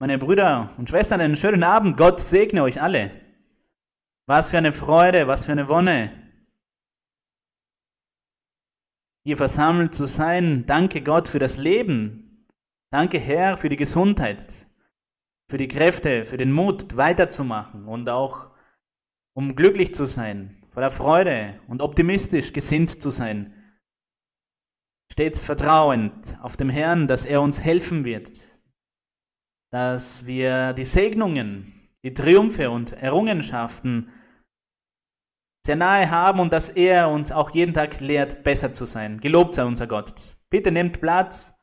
Meine Brüder und Schwestern, einen schönen Abend. Gott segne euch alle. Was für eine Freude, was für eine Wonne, hier versammelt zu sein. Danke Gott für das Leben. Danke Herr für die Gesundheit, für die Kräfte, für den Mut, weiterzumachen und auch um glücklich zu sein, voller Freude und optimistisch gesinnt zu sein. Stets vertrauend auf dem Herrn, dass er uns helfen wird, dass wir die Segnungen, die Triumphe und Errungenschaften sehr nahe haben und dass er uns auch jeden Tag lehrt, besser zu sein. Gelobt sei unser Gott. Bitte nehmt Platz.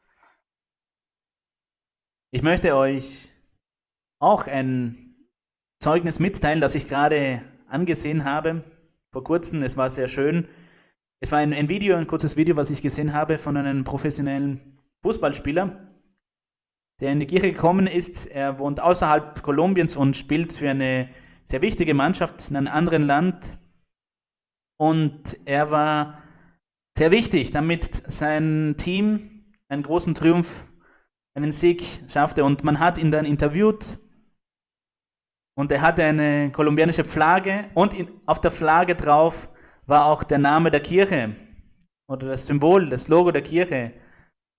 Ich möchte euch auch ein Zeugnis mitteilen, das ich gerade angesehen habe. Vor kurzem, es war sehr schön. Es war ein, ein Video, ein kurzes Video, was ich gesehen habe von einem professionellen Fußballspieler der in die Kirche gekommen ist. Er wohnt außerhalb Kolumbiens und spielt für eine sehr wichtige Mannschaft in einem anderen Land. Und er war sehr wichtig, damit sein Team einen großen Triumph, einen Sieg schaffte. Und man hat ihn dann interviewt. Und er hatte eine kolumbianische Flagge und auf der Flagge drauf war auch der Name der Kirche oder das Symbol, das Logo der Kirche.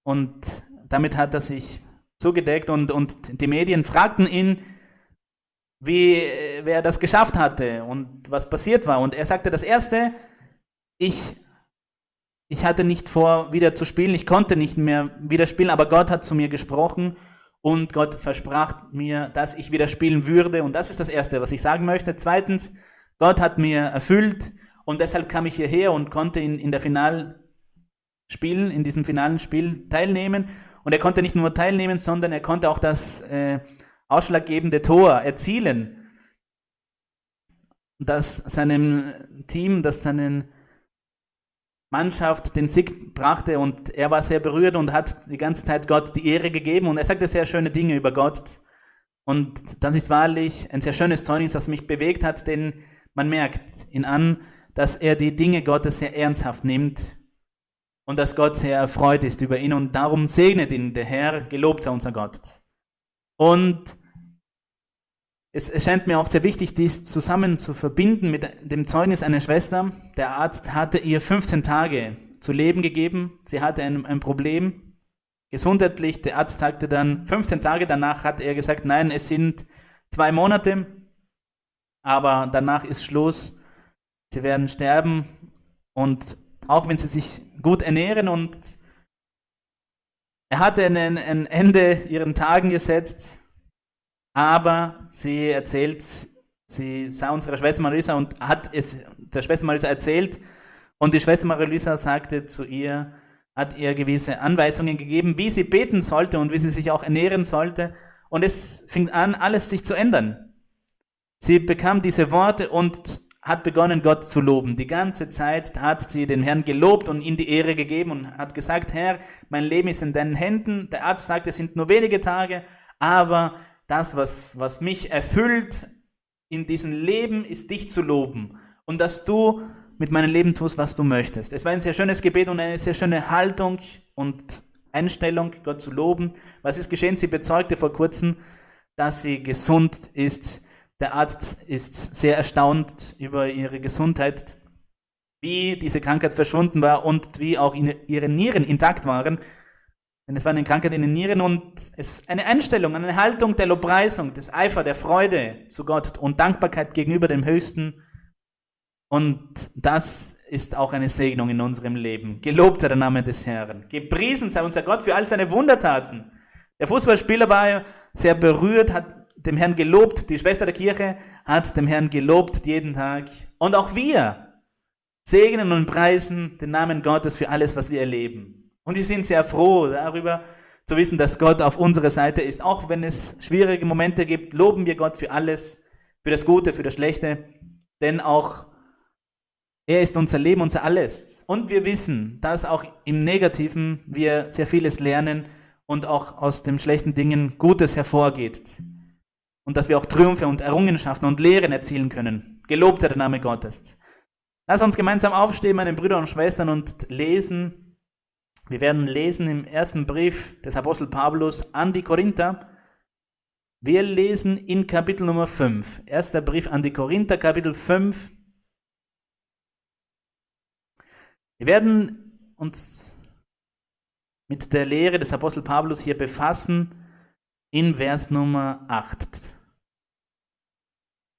Und damit hat er sich zugedeckt und, und die Medien fragten ihn, wie, wer das geschafft hatte und was passiert war. Und er sagte, das Erste, ich, ich hatte nicht vor, wieder zu spielen, ich konnte nicht mehr wieder spielen, aber Gott hat zu mir gesprochen und Gott versprach mir, dass ich wieder spielen würde. Und das ist das Erste, was ich sagen möchte. Zweitens, Gott hat mir erfüllt und deshalb kam ich hierher und konnte in, in der Final spielen, in diesem finalen Spiel teilnehmen. Und er konnte nicht nur teilnehmen, sondern er konnte auch das äh, ausschlaggebende Tor erzielen, das seinem Team, das seinen Mannschaft den Sieg brachte. Und er war sehr berührt und hat die ganze Zeit Gott die Ehre gegeben. Und er sagte sehr schöne Dinge über Gott. Und das ist wahrlich ein sehr schönes Zeugnis, das mich bewegt hat, denn man merkt ihn an, dass er die Dinge Gottes sehr ernsthaft nimmt und dass Gott sehr erfreut ist über ihn und darum segnet ihn der Herr, gelobt sei unser Gott. Und es scheint mir auch sehr wichtig, dies zusammen zu verbinden mit dem Zeugnis einer Schwester. Der Arzt hatte ihr 15 Tage zu leben gegeben. Sie hatte ein, ein Problem gesundheitlich. Der Arzt sagte dann, 15 Tage danach hat er gesagt, nein, es sind zwei Monate, aber danach ist Schluss. Sie werden sterben und auch wenn sie sich gut ernähren und er hatte ein, ein Ende ihren Tagen gesetzt, aber sie erzählt, sie sah unsere Schwester Marisa und hat es der Schwester Marisa erzählt und die Schwester Marisa sagte zu ihr, hat ihr gewisse Anweisungen gegeben, wie sie beten sollte und wie sie sich auch ernähren sollte und es fing an, alles sich zu ändern. Sie bekam diese Worte und hat begonnen, Gott zu loben. Die ganze Zeit hat sie den Herrn gelobt und ihm die Ehre gegeben und hat gesagt, Herr, mein Leben ist in deinen Händen. Der Arzt sagt, es sind nur wenige Tage, aber das, was, was mich erfüllt in diesem Leben, ist dich zu loben. Und dass du mit meinem Leben tust, was du möchtest. Es war ein sehr schönes Gebet und eine sehr schöne Haltung und Einstellung, Gott zu loben. Was ist geschehen? Sie bezeugte vor kurzem, dass sie gesund ist der Arzt ist sehr erstaunt über ihre Gesundheit, wie diese Krankheit verschwunden war und wie auch ihre Nieren intakt waren. Denn es war eine Krankheit in den Nieren und es eine Einstellung, eine Haltung der Lobpreisung, des Eifer, der Freude zu Gott und Dankbarkeit gegenüber dem Höchsten. Und das ist auch eine Segnung in unserem Leben. Gelobt sei der Name des Herrn. Gepriesen sei unser Gott für all seine Wundertaten. Der Fußballspieler war sehr berührt, hat dem Herrn gelobt, die Schwester der Kirche hat dem Herrn gelobt jeden Tag. Und auch wir segnen und preisen den Namen Gottes für alles, was wir erleben. Und wir sind sehr froh darüber zu wissen, dass Gott auf unserer Seite ist. Auch wenn es schwierige Momente gibt, loben wir Gott für alles, für das Gute, für das Schlechte. Denn auch er ist unser Leben, unser Alles. Und wir wissen, dass auch im Negativen wir sehr vieles lernen und auch aus den schlechten Dingen Gutes hervorgeht und dass wir auch Triumphe und Errungenschaften und Lehren erzielen können. Gelobt sei der Name Gottes. Lass uns gemeinsam aufstehen, meine Brüder und Schwestern, und lesen. Wir werden lesen im ersten Brief des Apostel Paulus an die Korinther, Wir lesen in Kapitel Nummer 5, erster Brief an die Korinther, Kapitel 5. Wir werden uns mit der Lehre des Apostel Paulus hier befassen in Vers Nummer 8.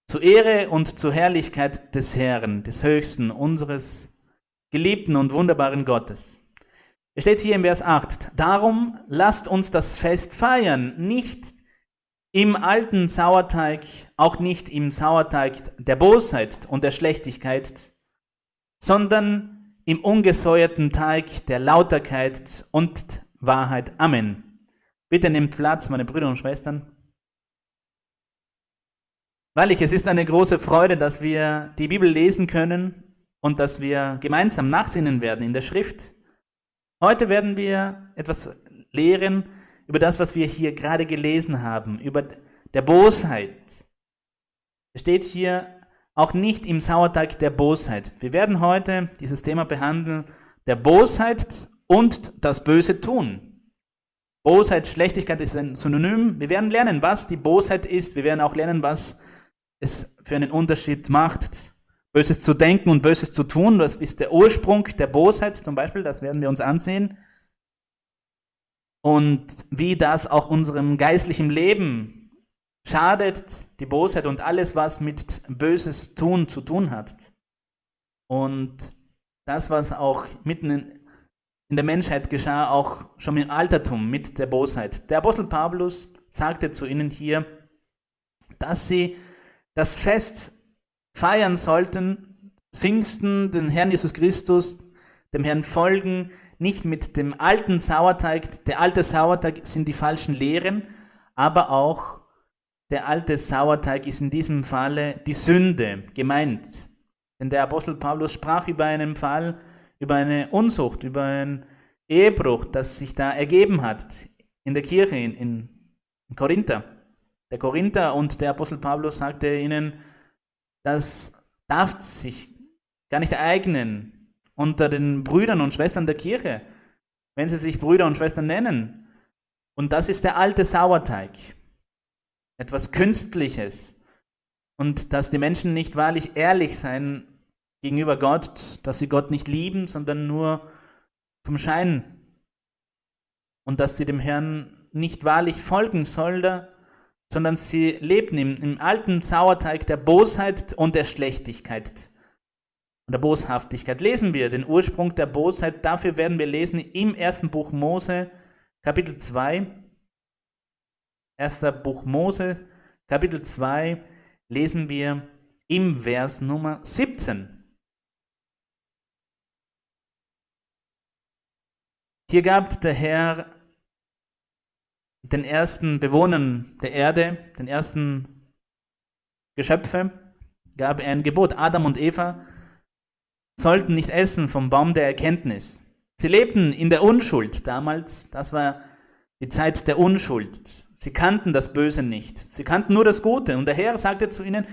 Zur Ehre und zur Herrlichkeit des Herrn, des Höchsten, unseres geliebten und wunderbaren Gottes. Es steht hier im Vers 8, darum lasst uns das Fest feiern, nicht im alten Sauerteig, auch nicht im Sauerteig der Bosheit und der Schlechtigkeit, sondern im ungesäuerten Teig der Lauterkeit und Wahrheit. Amen. Bitte nehmt Platz, meine Brüder und Schwestern. Wahrlich, es ist eine große Freude, dass wir die Bibel lesen können und dass wir gemeinsam nachsinnen werden in der Schrift. Heute werden wir etwas lehren über das, was wir hier gerade gelesen haben, über der Bosheit. Es steht hier auch nicht im Sauerteig der Bosheit. Wir werden heute dieses Thema behandeln, der Bosheit und das böse Tun. Bosheit, Schlechtigkeit ist ein Synonym. Wir werden lernen, was die Bosheit ist. Wir werden auch lernen, was es für einen Unterschied macht, Böses zu denken und Böses zu tun. Das ist der Ursprung der Bosheit zum Beispiel. Das werden wir uns ansehen und wie das auch unserem geistlichen Leben schadet, die Bosheit und alles, was mit Böses tun zu tun hat. Und das, was auch mitten in der Menschheit geschah, auch schon im Altertum mit der Bosheit. Der Apostel Paulus sagte zu ihnen hier, dass sie das Fest feiern sollten, Pfingsten, den Herrn Jesus Christus, dem Herrn folgen, nicht mit dem alten Sauerteig. Der alte Sauerteig sind die falschen Lehren, aber auch der alte Sauerteig ist in diesem Falle die Sünde gemeint. Denn der Apostel Paulus sprach über einen Fall, über eine Unzucht, über einen Ehebruch, das sich da ergeben hat in der Kirche in, in Korinther. Der Korinther und der Apostel Paulus sagte ihnen, das darf sich gar nicht ereignen, unter den Brüdern und Schwestern der Kirche, wenn sie sich Brüder und Schwestern nennen. Und das ist der alte Sauerteig. Etwas Künstliches. Und dass die Menschen nicht wahrlich ehrlich sein gegenüber Gott, dass sie Gott nicht lieben, sondern nur vom Schein. Und dass sie dem Herrn nicht wahrlich folgen sollen, sondern sie leben im, im alten Sauerteig der Bosheit und der Schlechtigkeit und der Boshaftigkeit. Lesen wir den Ursprung der Bosheit. Dafür werden wir lesen im ersten Buch Mose, Kapitel 2. Erster Buch Mose, Kapitel 2, lesen wir im Vers Nummer 17. Hier gab der Herr den ersten Bewohnern der Erde, den ersten Geschöpfe, gab er ein Gebot. Adam und Eva sollten nicht essen vom Baum der Erkenntnis. Sie lebten in der Unschuld damals, das war die Zeit der Unschuld. Sie kannten das Böse nicht. Sie kannten nur das Gute. Und der Herr sagte zu ihnen,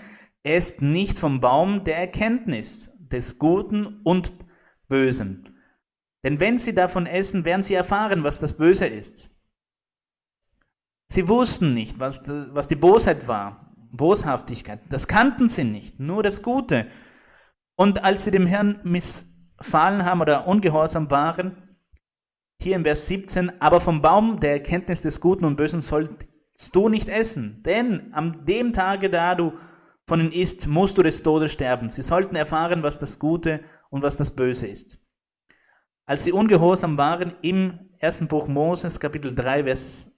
esst nicht vom Baum der Erkenntnis des Guten und Bösen. Denn wenn sie davon essen, werden sie erfahren, was das Böse ist. Sie wussten nicht, was, was die Bosheit war, Boshaftigkeit. Das kannten sie nicht, nur das Gute. Und als sie dem Herrn missfallen haben oder ungehorsam waren, hier im Vers 17, aber vom Baum der Erkenntnis des Guten und Bösen sollst du nicht essen, denn am dem Tage, da du von ihnen isst, musst du des Todes sterben. Sie sollten erfahren, was das Gute und was das Böse ist. Als sie ungehorsam waren, im ersten Buch Moses, Kapitel 3, Vers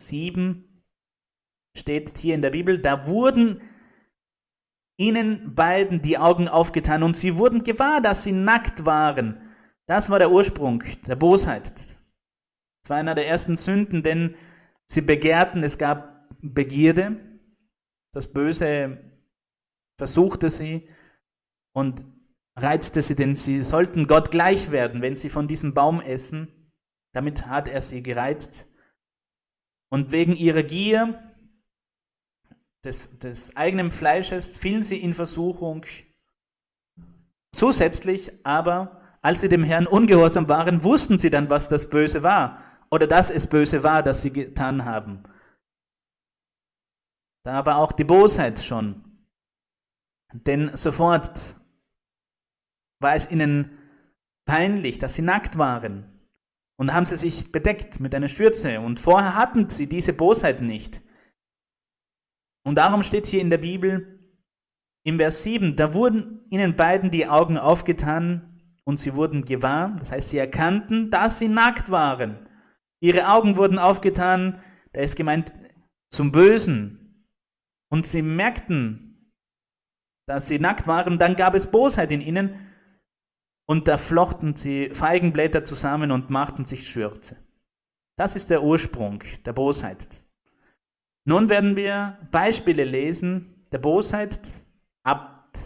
7, steht hier in der Bibel, da wurden ihnen beiden die Augen aufgetan und sie wurden gewahr, dass sie nackt waren. Das war der Ursprung der Bosheit. Es war einer der ersten Sünden, denn sie begehrten, es gab Begierde, das Böse versuchte sie und reizte sie, denn sie sollten Gott gleich werden, wenn sie von diesem Baum essen. Damit hat er sie gereizt. Und wegen ihrer Gier des, des eigenen Fleisches fielen sie in Versuchung. Zusätzlich aber, als sie dem Herrn ungehorsam waren, wussten sie dann, was das Böse war oder dass es böse war, das sie getan haben. da war auch die Bosheit schon. Denn sofort war es ihnen peinlich, dass sie nackt waren. Und haben sie sich bedeckt mit einer Schürze. Und vorher hatten sie diese Bosheit nicht. Und darum steht hier in der Bibel im Vers 7, da wurden ihnen beiden die Augen aufgetan und sie wurden gewahr. Das heißt, sie erkannten, dass sie nackt waren. Ihre Augen wurden aufgetan, da ist gemeint zum Bösen. Und sie merkten, dass sie nackt waren, dann gab es Bosheit in ihnen und da flochten sie Feigenblätter zusammen und machten sich Schürze. Das ist der Ursprung der Bosheit. Nun werden wir Beispiele lesen der Bosheit ab,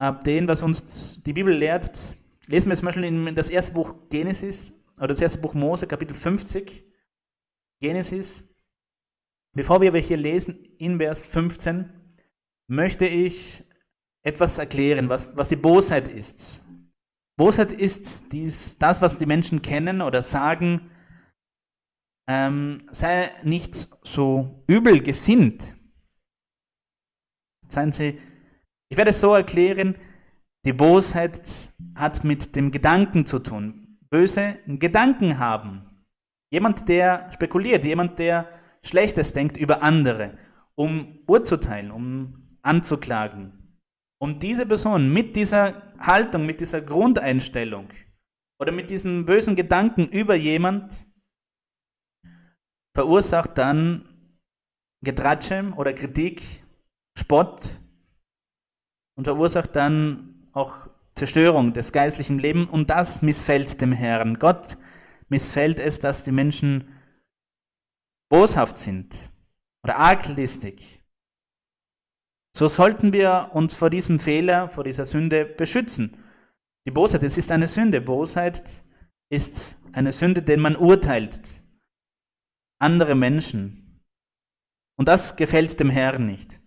ab dem, was uns die Bibel lehrt. Lesen wir zum Beispiel in das erste Buch Genesis oder das erste Buch Mose, Kapitel 50. Genesis. Bevor wir hier lesen, in Vers 15, möchte ich etwas erklären, was, was die Bosheit ist. Bosheit ist dies, das, was die Menschen kennen oder sagen, ähm, sei nicht so übel gesinnt. Seien Sie, ich werde es so erklären, die Bosheit hat mit dem Gedanken zu tun. Böse Gedanken haben. Jemand, der spekuliert, jemand, der Schlechtes denkt über andere, um urzuteilen, um anzuklagen. Und diese Person mit dieser Haltung, mit dieser Grundeinstellung oder mit diesen bösen Gedanken über jemand verursacht dann Getratsche oder Kritik, Spott und verursacht dann auch Zerstörung des geistlichen Lebens und das missfällt dem Herrn. Gott missfällt es, dass die Menschen boshaft sind oder arglistig so sollten wir uns vor diesem Fehler, vor dieser Sünde beschützen. Die Bosheit, es ist eine Sünde. Bosheit ist eine Sünde, denn man urteilt andere Menschen. Und das gefällt dem Herrn nicht.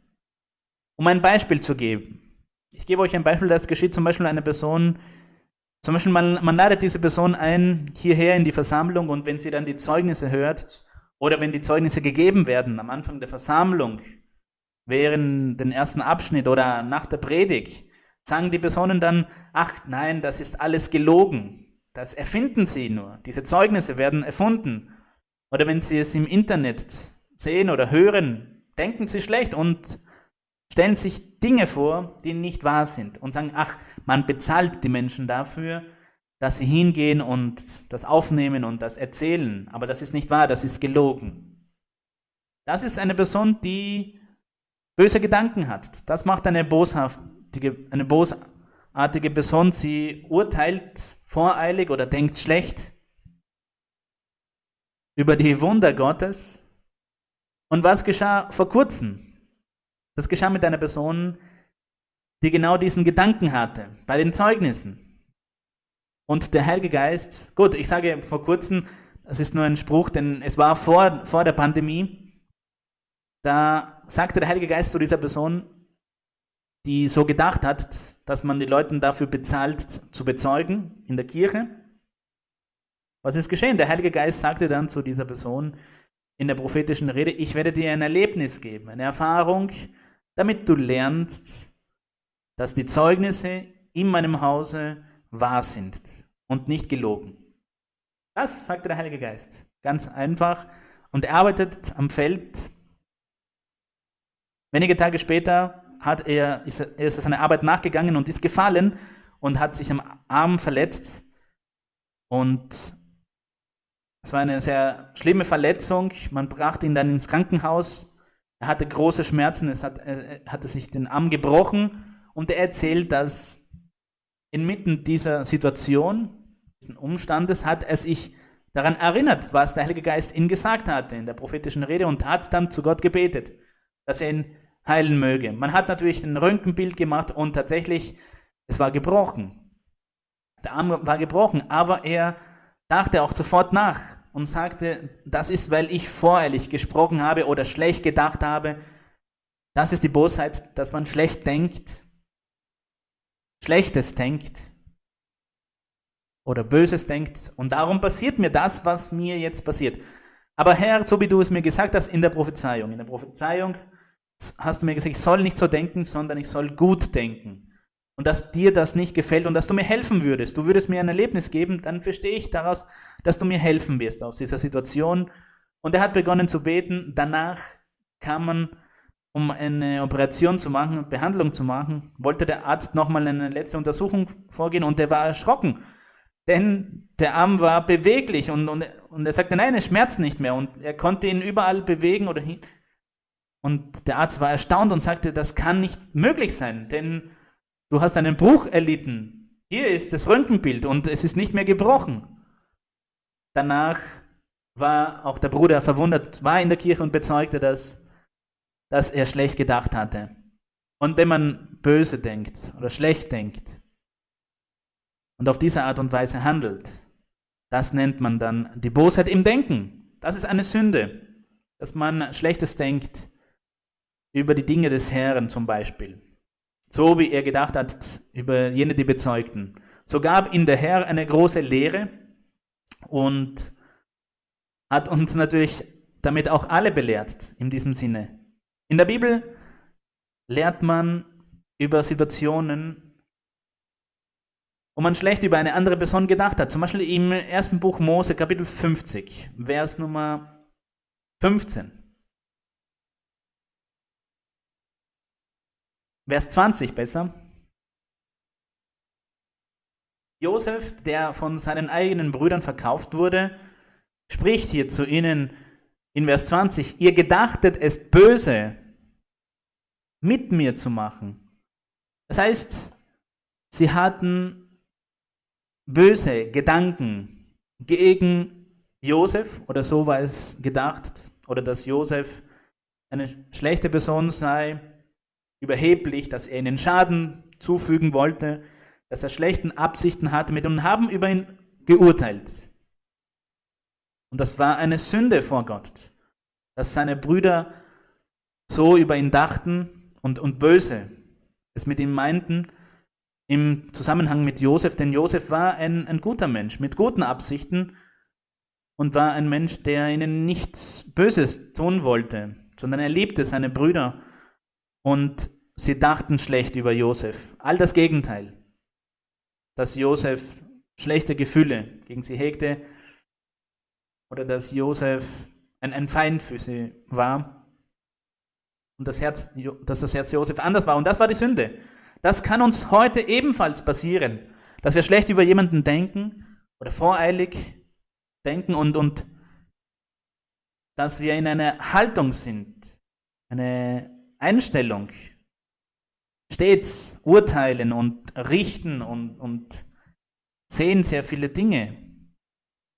Um ein Beispiel zu geben. Ich gebe euch ein Beispiel, das geschieht zum Beispiel einer Person, zum Beispiel man, man ladet diese Person ein hierher in die Versammlung und wenn sie dann die Zeugnisse hört oder wenn die Zeugnisse gegeben werden am Anfang der Versammlung, während den ersten Abschnitt oder nach der Predigt, sagen die Personen dann, ach nein, das ist alles gelogen. Das erfinden sie nur. Diese Zeugnisse werden erfunden. Oder wenn sie es im Internet sehen oder hören, denken sie schlecht und stellen sich Dinge vor, die nicht wahr sind und sagen, ach, man bezahlt die Menschen dafür, dass sie hingehen und das aufnehmen und das erzählen. Aber das ist nicht wahr, das ist gelogen. Das ist eine Person, die böse Gedanken hat. Das macht eine boshaftige, eine bosartige Person. Sie urteilt voreilig oder denkt schlecht über die Wunder Gottes. Und was geschah vor kurzem? Das geschah mit einer Person, die genau diesen Gedanken hatte, bei den Zeugnissen. Und der Heilige Geist, gut, ich sage vor kurzem, das ist nur ein Spruch, denn es war vor, vor der Pandemie, da sagte der Heilige Geist zu dieser Person, die so gedacht hat, dass man die Leute dafür bezahlt, zu bezeugen in der Kirche. Was ist geschehen? Der Heilige Geist sagte dann zu dieser Person in der prophetischen Rede, ich werde dir ein Erlebnis geben, eine Erfahrung, damit du lernst, dass die Zeugnisse in meinem Hause wahr sind und nicht gelogen. Das sagte der Heilige Geist. Ganz einfach. Und er arbeitet am Feld Wenige Tage später hat er, ist er ist seiner Arbeit nachgegangen und ist gefallen und hat sich am Arm verletzt. Und es war eine sehr schlimme Verletzung. Man brachte ihn dann ins Krankenhaus. Er hatte große Schmerzen. Es hat, er hatte sich den Arm gebrochen. Und er erzählt, dass inmitten dieser Situation, diesen Umstandes, hat er sich daran erinnert, was der Heilige Geist ihm gesagt hatte in der prophetischen Rede und hat dann zu Gott gebetet, dass er ihn heilen möge. Man hat natürlich ein Röntgenbild gemacht und tatsächlich, es war gebrochen. Der Arm war gebrochen, aber er dachte auch sofort nach und sagte, das ist, weil ich voreilig gesprochen habe oder schlecht gedacht habe. Das ist die Bosheit, dass man schlecht denkt, Schlechtes denkt oder Böses denkt. Und darum passiert mir das, was mir jetzt passiert. Aber Herr, so wie du es mir gesagt hast in der Prophezeiung, in der Prophezeiung hast du mir gesagt, ich soll nicht so denken, sondern ich soll gut denken. Und dass dir das nicht gefällt und dass du mir helfen würdest. Du würdest mir ein Erlebnis geben, dann verstehe ich daraus, dass du mir helfen wirst aus dieser Situation. Und er hat begonnen zu beten. Danach kam man, um eine Operation zu machen, Behandlung zu machen, wollte der Arzt nochmal eine letzte Untersuchung vorgehen und der war erschrocken. Denn der Arm war beweglich und, und, und er sagte, nein, es schmerzt nicht mehr. Und er konnte ihn überall bewegen oder hin. Und der Arzt war erstaunt und sagte, das kann nicht möglich sein, denn du hast einen Bruch erlitten. Hier ist das Röntgenbild und es ist nicht mehr gebrochen. Danach war auch der Bruder verwundert, war in der Kirche und bezeugte, dass, dass er schlecht gedacht hatte. Und wenn man böse denkt oder schlecht denkt und auf diese Art und Weise handelt, das nennt man dann die Bosheit im Denken. Das ist eine Sünde, dass man Schlechtes denkt über die Dinge des Herrn zum Beispiel. So wie er gedacht hat über jene, die bezeugten. So gab ihn der Herr eine große Lehre und hat uns natürlich damit auch alle belehrt in diesem Sinne. In der Bibel lehrt man über Situationen, wo man schlecht über eine andere Person gedacht hat. Zum Beispiel im ersten Buch Mose, Kapitel 50, Vers Nummer 15. Vers 20 besser. Josef, der von seinen eigenen Brüdern verkauft wurde, spricht hier zu ihnen in Vers 20, ihr gedachtet es böse mit mir zu machen. Das heißt, sie hatten böse Gedanken gegen Josef oder so war es gedacht oder dass Josef eine schlechte Person sei, überheblich, dass er ihnen Schaden zufügen wollte, dass er schlechten Absichten hatte mit und haben über ihn geurteilt. Und das war eine Sünde vor Gott, dass seine Brüder so über ihn dachten und, und böse es mit ihm meinten im Zusammenhang mit Josef, denn Josef war ein, ein guter Mensch mit guten Absichten und war ein Mensch, der ihnen nichts Böses tun wollte, sondern er liebte seine Brüder und sie dachten schlecht über Josef. All das Gegenteil. Dass Josef schlechte Gefühle gegen sie hegte oder dass Josef ein, ein Feind für sie war und das Herz, dass das Herz Josef anders war. Und das war die Sünde. Das kann uns heute ebenfalls passieren, dass wir schlecht über jemanden denken oder voreilig denken und, und dass wir in einer Haltung sind, eine Einstellung, stets urteilen und richten und, und sehen sehr viele Dinge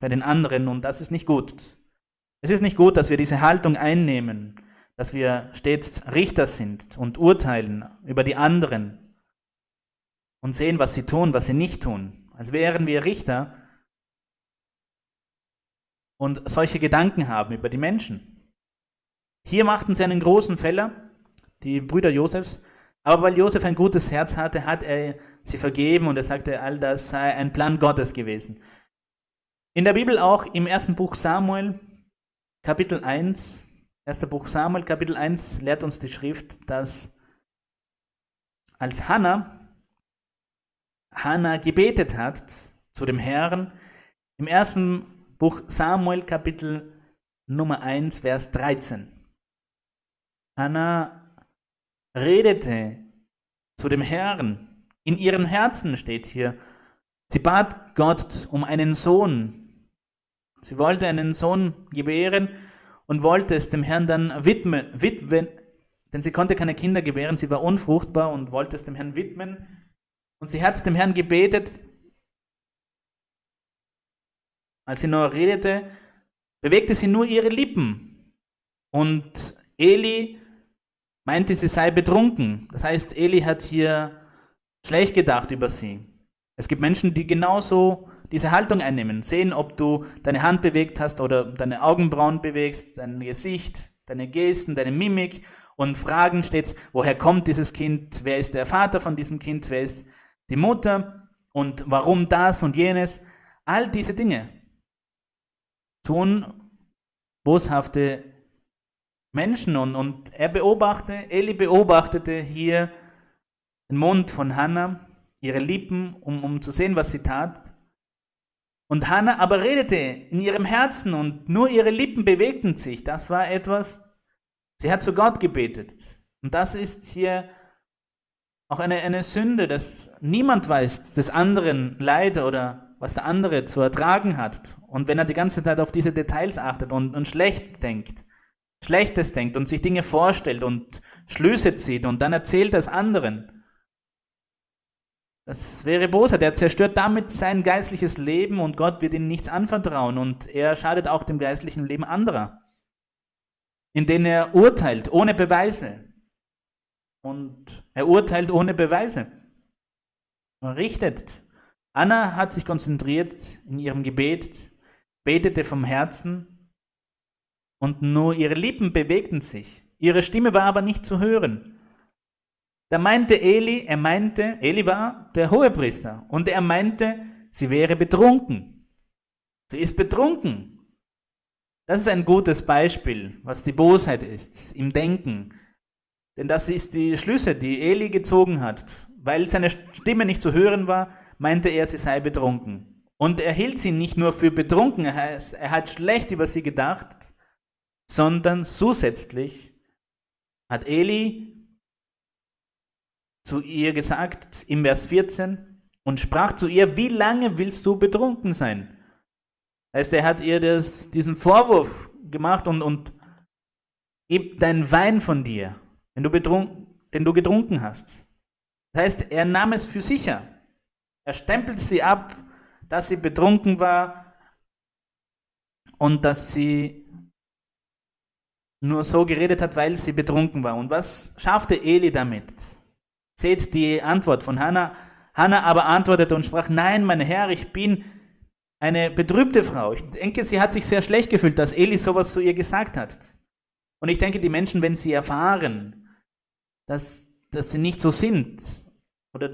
bei den anderen und das ist nicht gut. Es ist nicht gut, dass wir diese Haltung einnehmen, dass wir stets Richter sind und urteilen über die anderen und sehen, was sie tun, was sie nicht tun, als wären wir Richter und solche Gedanken haben über die Menschen. Hier machten sie einen großen Fehler, die Brüder Josefs. Aber weil Josef ein gutes Herz hatte, hat er sie vergeben und er sagte, all das sei ein Plan Gottes gewesen. In der Bibel auch im ersten Buch Samuel, Kapitel 1, erster Buch Samuel, Kapitel 1, lehrt uns die Schrift, dass als Hannah, Hannah gebetet hat zu dem Herrn, im ersten Buch Samuel, Kapitel Nummer 1, Vers 13. Hannah redete zu dem Herrn. In ihrem Herzen steht hier. Sie bat Gott um einen Sohn. Sie wollte einen Sohn gebären und wollte es dem Herrn dann widmen, widmen, denn sie konnte keine Kinder gebären, sie war unfruchtbar und wollte es dem Herrn widmen. Und sie hat dem Herrn gebetet. Als sie noch redete, bewegte sie nur ihre Lippen. Und Eli meinte, sie sei betrunken. Das heißt, Eli hat hier schlecht gedacht über sie. Es gibt Menschen, die genauso diese Haltung einnehmen, sehen, ob du deine Hand bewegt hast oder deine Augenbrauen bewegst, dein Gesicht, deine Gesten, deine Mimik und fragen stets, woher kommt dieses Kind, wer ist der Vater von diesem Kind, wer ist die Mutter und warum das und jenes. All diese Dinge tun boshafte Menschen und, und er beobachtete, Eli beobachtete hier den Mund von Hannah, ihre Lippen, um, um zu sehen, was sie tat. Und Hannah aber redete in ihrem Herzen und nur ihre Lippen bewegten sich. Das war etwas, sie hat zu Gott gebetet. Und das ist hier auch eine, eine Sünde, dass niemand weiß des anderen Leid oder was der andere zu ertragen hat. Und wenn er die ganze Zeit auf diese Details achtet und, und schlecht denkt, Schlechtes denkt und sich Dinge vorstellt und Schlüsse zieht und dann erzählt das anderen, das wäre Bosheit. Er zerstört damit sein geistliches Leben und Gott wird ihm nichts anvertrauen und er schadet auch dem geistlichen Leben anderer, in denen er urteilt ohne Beweise. Und er urteilt ohne Beweise. Er richtet. Anna hat sich konzentriert in ihrem Gebet, betete vom Herzen und nur ihre Lippen bewegten sich. Ihre Stimme war aber nicht zu hören. Da meinte Eli, er meinte, Eli war der Hohepriester und er meinte, sie wäre betrunken. Sie ist betrunken. Das ist ein gutes Beispiel, was die Bosheit ist im Denken. Denn das ist die Schlüsse, die Eli gezogen hat. Weil seine Stimme nicht zu hören war, meinte er, sie sei betrunken. Und er hielt sie nicht nur für betrunken, er hat schlecht über sie gedacht, sondern zusätzlich hat Eli zu ihr gesagt im Vers 14 und sprach zu ihr, wie lange willst du betrunken sein? Heißt, er hat ihr das, diesen Vorwurf gemacht und, und gib deinen Wein von dir, wenn du den du getrunken hast. Das heißt, er nahm es für sicher. Er stempelte sie ab, dass sie betrunken war und dass sie nur so geredet hat, weil sie betrunken war. Und was schaffte Eli damit? Seht die Antwort von Hannah. Hannah aber antwortete und sprach, nein, mein Herr, ich bin eine betrübte Frau. Ich denke, sie hat sich sehr schlecht gefühlt, dass Eli sowas zu ihr gesagt hat. Und ich denke, die Menschen, wenn sie erfahren, dass, dass sie nicht so sind oder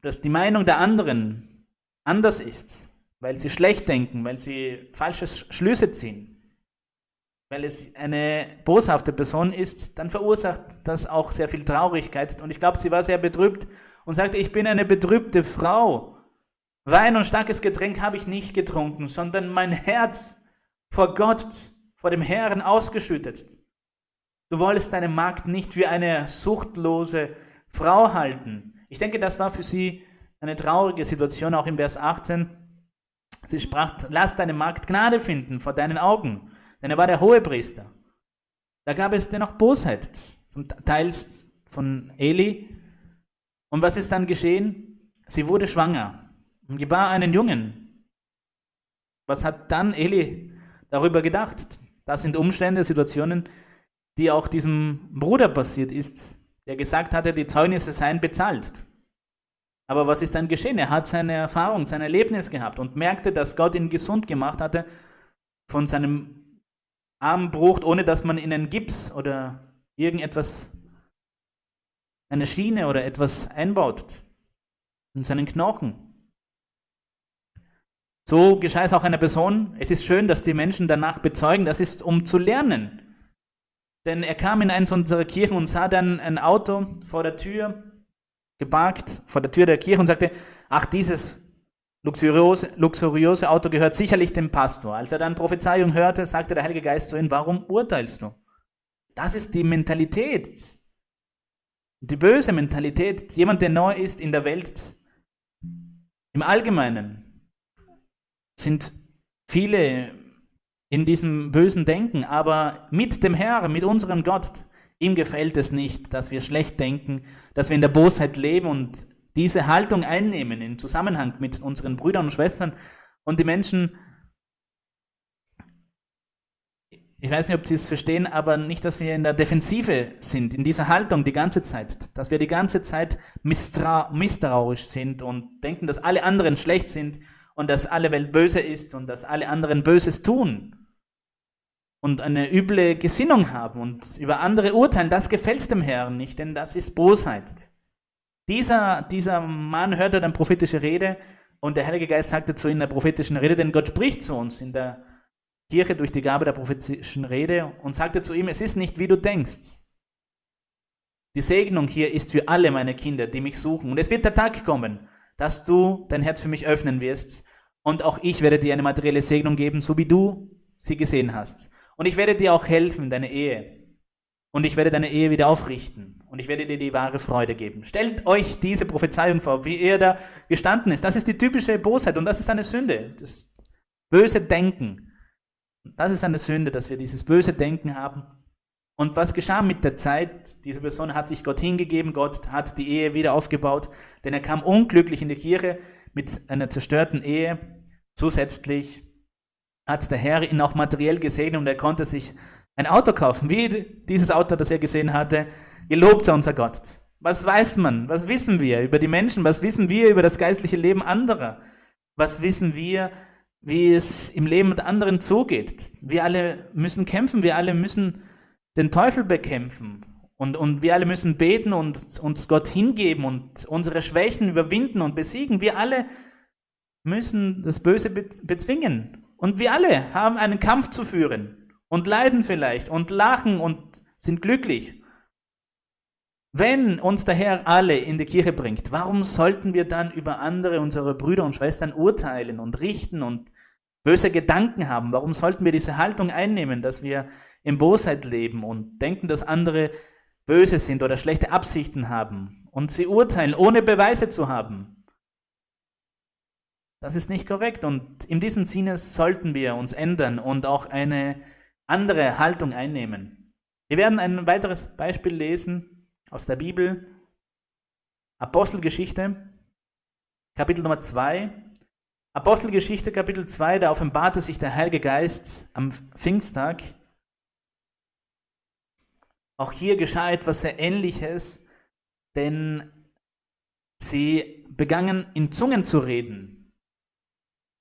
dass die Meinung der anderen anders ist, weil sie schlecht denken, weil sie falsche Schlüsse ziehen, weil es eine boshafte Person ist, dann verursacht das auch sehr viel Traurigkeit. Und ich glaube, sie war sehr betrübt und sagte, ich bin eine betrübte Frau. Wein und starkes Getränk habe ich nicht getrunken, sondern mein Herz vor Gott, vor dem Herrn ausgeschüttet. Du wolltest deine Magd nicht wie eine suchtlose Frau halten. Ich denke, das war für sie eine traurige Situation, auch im Vers 18. Sie sprach, lass deine Magd Gnade finden vor deinen Augen denn er war der Hohepriester. Da gab es dennoch Bosheit, teils von Eli. Und was ist dann geschehen? Sie wurde schwanger und gebar einen Jungen. Was hat dann Eli darüber gedacht? Das sind Umstände, Situationen, die auch diesem Bruder passiert ist, der gesagt hatte, die Zeugnisse seien bezahlt. Aber was ist dann geschehen? Er hat seine Erfahrung, sein Erlebnis gehabt und merkte, dass Gott ihn gesund gemacht hatte von seinem Armbruch, ohne dass man in einen Gips oder irgendetwas, eine Schiene oder etwas einbaut in seinen Knochen. So geschah es auch einer Person. Es ist schön, dass die Menschen danach bezeugen, das ist um zu lernen. Denn er kam in eins unserer Kirchen und sah dann ein Auto vor der Tür, geparkt vor der Tür der Kirche und sagte, ach, dieses luxuriose, luxuriöse Auto gehört sicherlich dem Pastor. Als er dann Prophezeiung hörte, sagte der Heilige Geist zu ihm, warum urteilst du? Das ist die Mentalität, die böse Mentalität, jemand, der neu ist in der Welt. Im Allgemeinen sind viele in diesem bösen Denken, aber mit dem Herrn, mit unserem Gott, ihm gefällt es nicht, dass wir schlecht denken, dass wir in der Bosheit leben und diese Haltung einnehmen im Zusammenhang mit unseren Brüdern und Schwestern und die Menschen, ich weiß nicht, ob Sie es verstehen, aber nicht, dass wir in der Defensive sind, in dieser Haltung die ganze Zeit, dass wir die ganze Zeit misstrauisch sind und denken, dass alle anderen schlecht sind und dass alle Welt böse ist und dass alle anderen Böses tun und eine üble Gesinnung haben und über andere urteilen, das gefällt dem Herrn nicht, denn das ist Bosheit. Dieser, dieser Mann hörte dann prophetische Rede und der Heilige Geist sagte zu ihm in der prophetischen Rede, denn Gott spricht zu uns in der Kirche durch die Gabe der prophetischen Rede und sagte zu ihm, es ist nicht, wie du denkst. Die Segnung hier ist für alle meine Kinder, die mich suchen. Und es wird der Tag kommen, dass du dein Herz für mich öffnen wirst. Und auch ich werde dir eine materielle Segnung geben, so wie du sie gesehen hast. Und ich werde dir auch helfen, deine Ehe. Und ich werde deine Ehe wieder aufrichten. Und ich werde dir die wahre Freude geben. Stellt euch diese Prophezeiung vor, wie er da gestanden ist. Das ist die typische Bosheit und das ist eine Sünde. Das böse Denken. Das ist eine Sünde, dass wir dieses böse Denken haben. Und was geschah mit der Zeit? Diese Person hat sich Gott hingegeben, Gott hat die Ehe wieder aufgebaut, denn er kam unglücklich in die Kirche mit einer zerstörten Ehe. Zusätzlich hat der Herr ihn auch materiell gesegnet und er konnte sich ein Auto kaufen, wie dieses Auto, das er gesehen hatte. Gelobt sei unser Gott. Was weiß man? Was wissen wir über die Menschen? Was wissen wir über das geistliche Leben anderer? Was wissen wir wie es im Leben mit anderen zugeht. Wir alle müssen kämpfen, wir alle müssen den Teufel bekämpfen. Und, und wir alle müssen beten und uns Gott hingeben und unsere Schwächen überwinden und besiegen. Wir alle müssen das Böse bezwingen. Und wir alle haben einen Kampf zu führen und leiden vielleicht und lachen und sind glücklich. Wenn uns der Herr alle in die Kirche bringt, warum sollten wir dann über andere, unsere Brüder und Schwestern urteilen und richten und böse Gedanken haben? Warum sollten wir diese Haltung einnehmen, dass wir in Bosheit leben und denken, dass andere böse sind oder schlechte Absichten haben und sie urteilen, ohne Beweise zu haben? Das ist nicht korrekt und in diesem Sinne sollten wir uns ändern und auch eine andere Haltung einnehmen. Wir werden ein weiteres Beispiel lesen aus der Bibel. Apostelgeschichte, Kapitel Nummer 2. Apostelgeschichte, Kapitel 2, da offenbarte sich der Heilige Geist am Pfingsttag. Auch hier geschah etwas sehr Ähnliches, denn sie begannen in Zungen zu reden.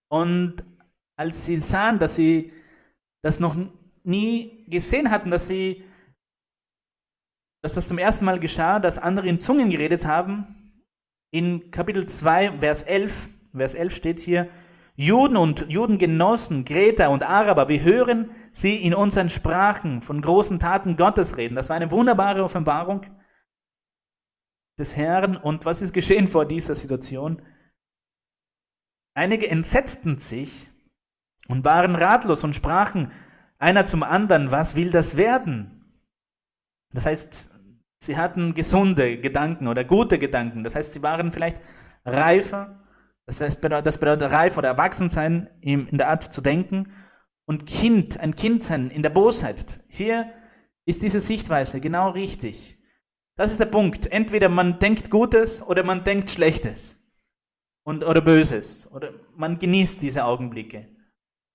Und als sie sahen, dass sie das noch nie gesehen hatten, dass sie dass das zum ersten Mal geschah, dass andere in Zungen geredet haben. In Kapitel 2, Vers 11, Vers 11 steht hier, Juden und Judengenossen, Greta und Araber, wir hören sie in unseren Sprachen von großen Taten Gottes reden. Das war eine wunderbare Offenbarung des Herrn. Und was ist geschehen vor dieser Situation? Einige entsetzten sich und waren ratlos und sprachen einer zum anderen, was will das werden? Das heißt, sie hatten gesunde Gedanken oder gute Gedanken. Das heißt, sie waren vielleicht reifer. Das heißt, das bedeutet reif oder erwachsen sein in der Art zu denken. Und Kind, ein Kind sein in der Bosheit. Hier ist diese Sichtweise genau richtig. Das ist der Punkt. Entweder man denkt Gutes oder man denkt Schlechtes. Und, oder Böses. Oder man genießt diese Augenblicke.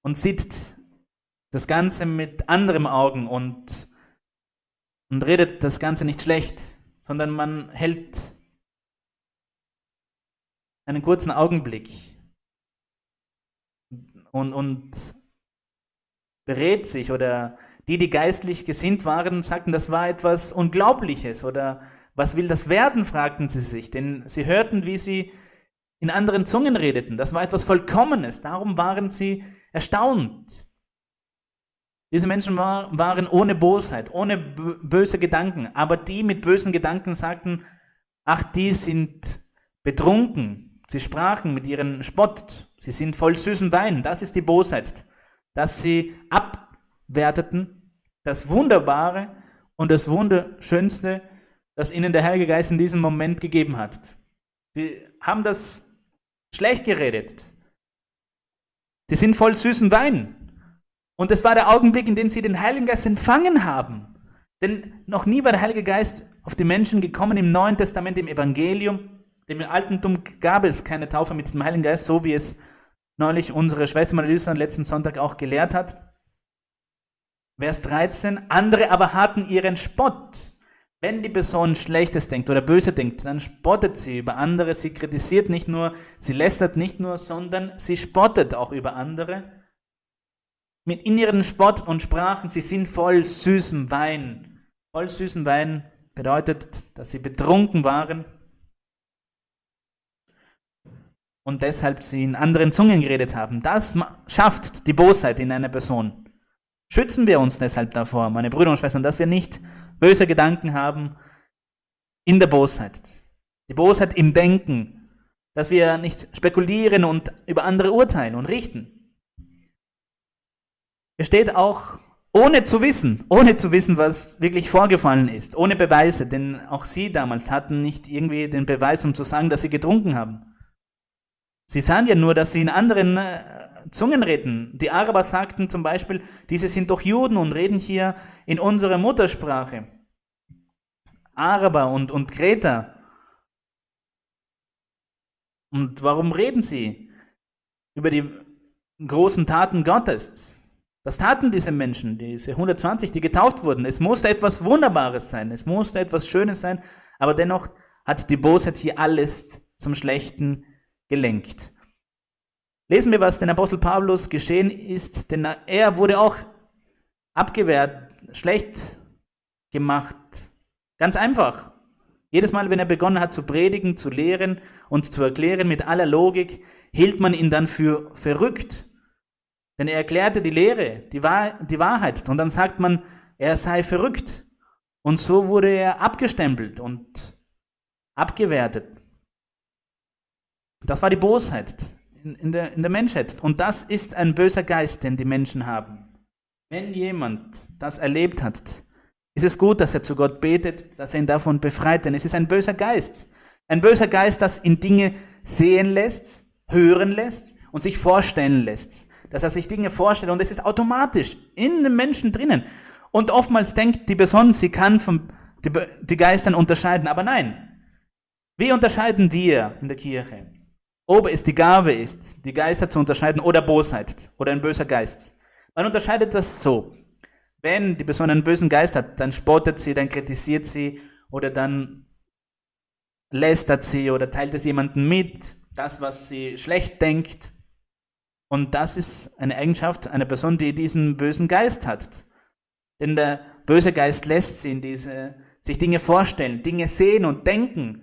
Und sieht das Ganze mit anderem Augen und und redet das Ganze nicht schlecht, sondern man hält einen kurzen Augenblick und, und berät sich oder die, die geistlich gesinnt waren, sagten, das war etwas Unglaubliches oder was will das werden, fragten sie sich, denn sie hörten, wie sie in anderen Zungen redeten. Das war etwas Vollkommenes, darum waren sie erstaunt. Diese Menschen war, waren ohne Bosheit, ohne böse Gedanken. Aber die mit bösen Gedanken sagten, ach, die sind betrunken. Sie sprachen mit ihrem Spott. Sie sind voll süßen Wein. Das ist die Bosheit. Dass sie abwerteten das Wunderbare und das Wunderschönste, das ihnen der Heilige Geist in diesem Moment gegeben hat. Sie haben das schlecht geredet. Sie sind voll süßen Wein. Und es war der Augenblick, in dem sie den Heiligen Geist empfangen haben. Denn noch nie war der Heilige Geist auf die Menschen gekommen im Neuen Testament, im Evangelium. Dem Altentum gab es keine Taufe mit dem Heiligen Geist, so wie es neulich unsere Schwester Marisa letzten Sonntag auch gelehrt hat. Vers 13. Andere aber hatten ihren Spott. Wenn die Person Schlechtes denkt oder Böse denkt, dann spottet sie über andere. Sie kritisiert nicht nur, sie lästert nicht nur, sondern sie spottet auch über andere mit in ihren Spott und sprachen, sie sind voll süßem Wein. Voll süßem Wein bedeutet, dass sie betrunken waren und deshalb sie in anderen Zungen geredet haben. Das schafft die Bosheit in einer Person. schützen wir uns deshalb davor, meine Brüder und Schwestern, dass wir nicht böse Gedanken haben in der Bosheit. Die Bosheit im Denken, dass wir nicht spekulieren und über andere urteilen und richten. Hier steht auch, ohne zu wissen, ohne zu wissen, was wirklich vorgefallen ist, ohne Beweise, denn auch sie damals hatten nicht irgendwie den Beweis, um zu sagen, dass sie getrunken haben. Sie sahen ja nur, dass sie in anderen äh, Zungen reden. Die Araber sagten zum Beispiel, diese sind doch Juden und reden hier in unserer Muttersprache. Araber und, und Kreter. Und warum reden sie über die großen Taten Gottes? Das taten diese Menschen, diese 120, die getauft wurden. Es musste etwas Wunderbares sein, es musste etwas Schönes sein, aber dennoch hat die Bosheit hier alles zum Schlechten gelenkt. Lesen wir, was den Apostel Paulus geschehen ist, denn er wurde auch abgewehrt, schlecht gemacht. Ganz einfach. Jedes Mal, wenn er begonnen hat zu predigen, zu lehren und zu erklären mit aller Logik, hielt man ihn dann für verrückt. Denn er erklärte die Lehre, die, Wahr die Wahrheit. Und dann sagt man, er sei verrückt. Und so wurde er abgestempelt und abgewertet. Das war die Bosheit in, der, in der Menschheit. Und das ist ein böser Geist, den die Menschen haben. Wenn jemand das erlebt hat, ist es gut, dass er zu Gott betet, dass er ihn davon befreit, denn es ist ein böser Geist. Ein böser Geist, das ihn Dinge sehen lässt, hören lässt und sich vorstellen lässt. Dass er sich Dinge vorstellt und es ist automatisch in dem Menschen drinnen. Und oftmals denkt die Person, sie kann vom, die, die Geistern unterscheiden, aber nein. Wie unterscheiden wir in der Kirche? ob es die Gabe ist, die Geister zu unterscheiden oder Bosheit oder ein böser Geist. Man unterscheidet das so. Wenn die Person einen bösen Geist hat, dann spottet sie, dann kritisiert sie oder dann lästert sie oder teilt es jemandem mit, das, was sie schlecht denkt. Und das ist eine Eigenschaft einer Person, die diesen bösen Geist hat. Denn der böse Geist lässt sie in diese, sich Dinge vorstellen, Dinge sehen und denken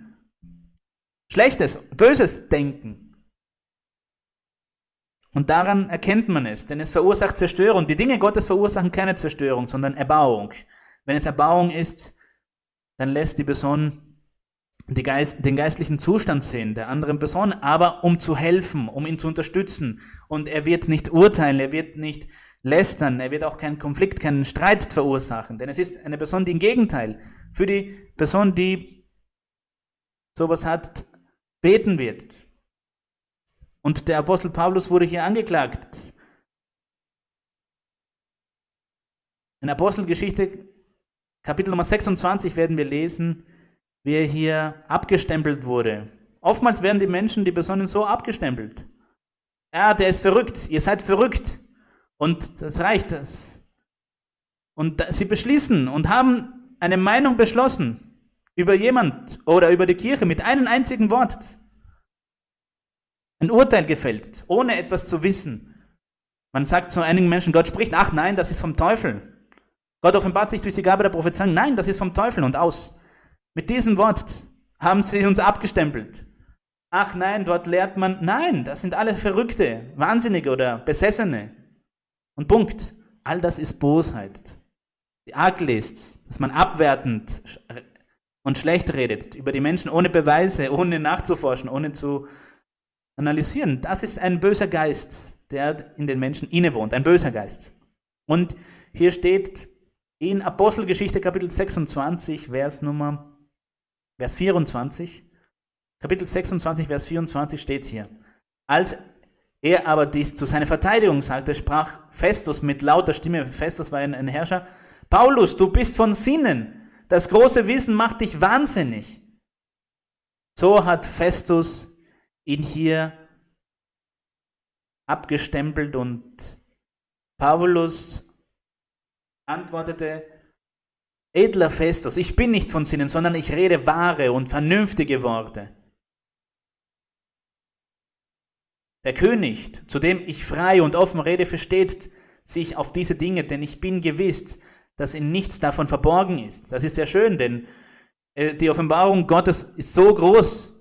Schlechtes, böses Denken. Und daran erkennt man es, denn es verursacht Zerstörung. Die Dinge Gottes verursachen keine Zerstörung, sondern Erbauung. Wenn es Erbauung ist, dann lässt die Person Geist, den geistlichen Zustand sehen der anderen Person, aber um zu helfen, um ihn zu unterstützen. Und er wird nicht urteilen, er wird nicht lästern, er wird auch keinen Konflikt, keinen Streit verursachen. Denn es ist eine Person, die im Gegenteil für die Person, die sowas hat, beten wird. Und der Apostel Paulus wurde hier angeklagt. In Apostelgeschichte Kapitel Nummer 26 werden wir lesen, wie er hier abgestempelt wurde. Oftmals werden die Menschen, die Personen so abgestempelt. Ja, der ist verrückt, ihr seid verrückt. Und das reicht das. Und sie beschließen und haben eine Meinung beschlossen über jemand oder über die Kirche mit einem einzigen Wort ein Urteil gefällt, ohne etwas zu wissen. Man sagt zu einigen Menschen, Gott spricht, ach nein, das ist vom Teufel. Gott offenbart sich durch die Gabe der Prophezeiung, nein, das ist vom Teufel und aus. Mit diesem Wort haben sie uns abgestempelt. Ach nein, dort lehrt man, nein, das sind alle Verrückte, Wahnsinnige oder Besessene. Und Punkt. All das ist Bosheit. Die Arglist, dass man abwertend und schlecht redet über die Menschen ohne Beweise, ohne nachzuforschen, ohne zu analysieren. Das ist ein böser Geist, der in den Menschen innewohnt, ein böser Geist. Und hier steht in Apostelgeschichte Kapitel 26, Vers Nummer, Vers 24, Kapitel 26, Vers 24 steht hier. Als er aber dies zu seiner Verteidigung sagte, sprach Festus mit lauter Stimme, Festus war ein, ein Herrscher, Paulus, du bist von Sinnen, das große Wissen macht dich wahnsinnig. So hat Festus ihn hier abgestempelt und Paulus antwortete, edler Festus, ich bin nicht von Sinnen, sondern ich rede wahre und vernünftige Worte. Der König, zu dem ich frei und offen rede, versteht sich auf diese Dinge, denn ich bin gewiss, dass in nichts davon verborgen ist. Das ist sehr schön, denn äh, die Offenbarung Gottes ist so groß.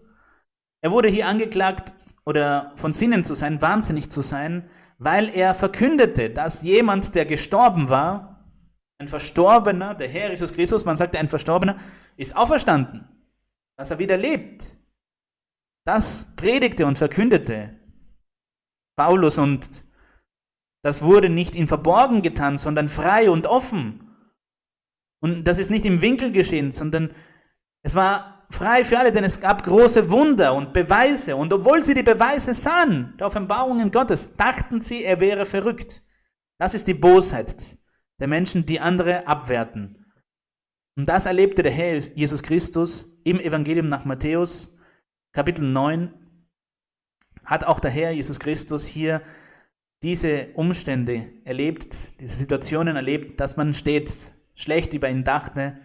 Er wurde hier angeklagt oder von Sinnen zu sein, wahnsinnig zu sein, weil er verkündete, dass jemand, der gestorben war, ein Verstorbener, der Herr Jesus Christus, man sagte ein Verstorbener, ist auferstanden, dass er wieder lebt. Das predigte und verkündete Paulus und das wurde nicht in Verborgen getan, sondern frei und offen. Und das ist nicht im Winkel geschehen, sondern es war frei für alle, denn es gab große Wunder und Beweise. Und obwohl sie die Beweise sahen, der Offenbarungen Gottes, dachten sie, er wäre verrückt. Das ist die Bosheit der Menschen, die andere abwerten. Und das erlebte der Herr Jesus Christus im Evangelium nach Matthäus, Kapitel 9. Hat auch der Herr Jesus Christus hier diese Umstände erlebt, diese Situationen erlebt, dass man stets schlecht über ihn dachte,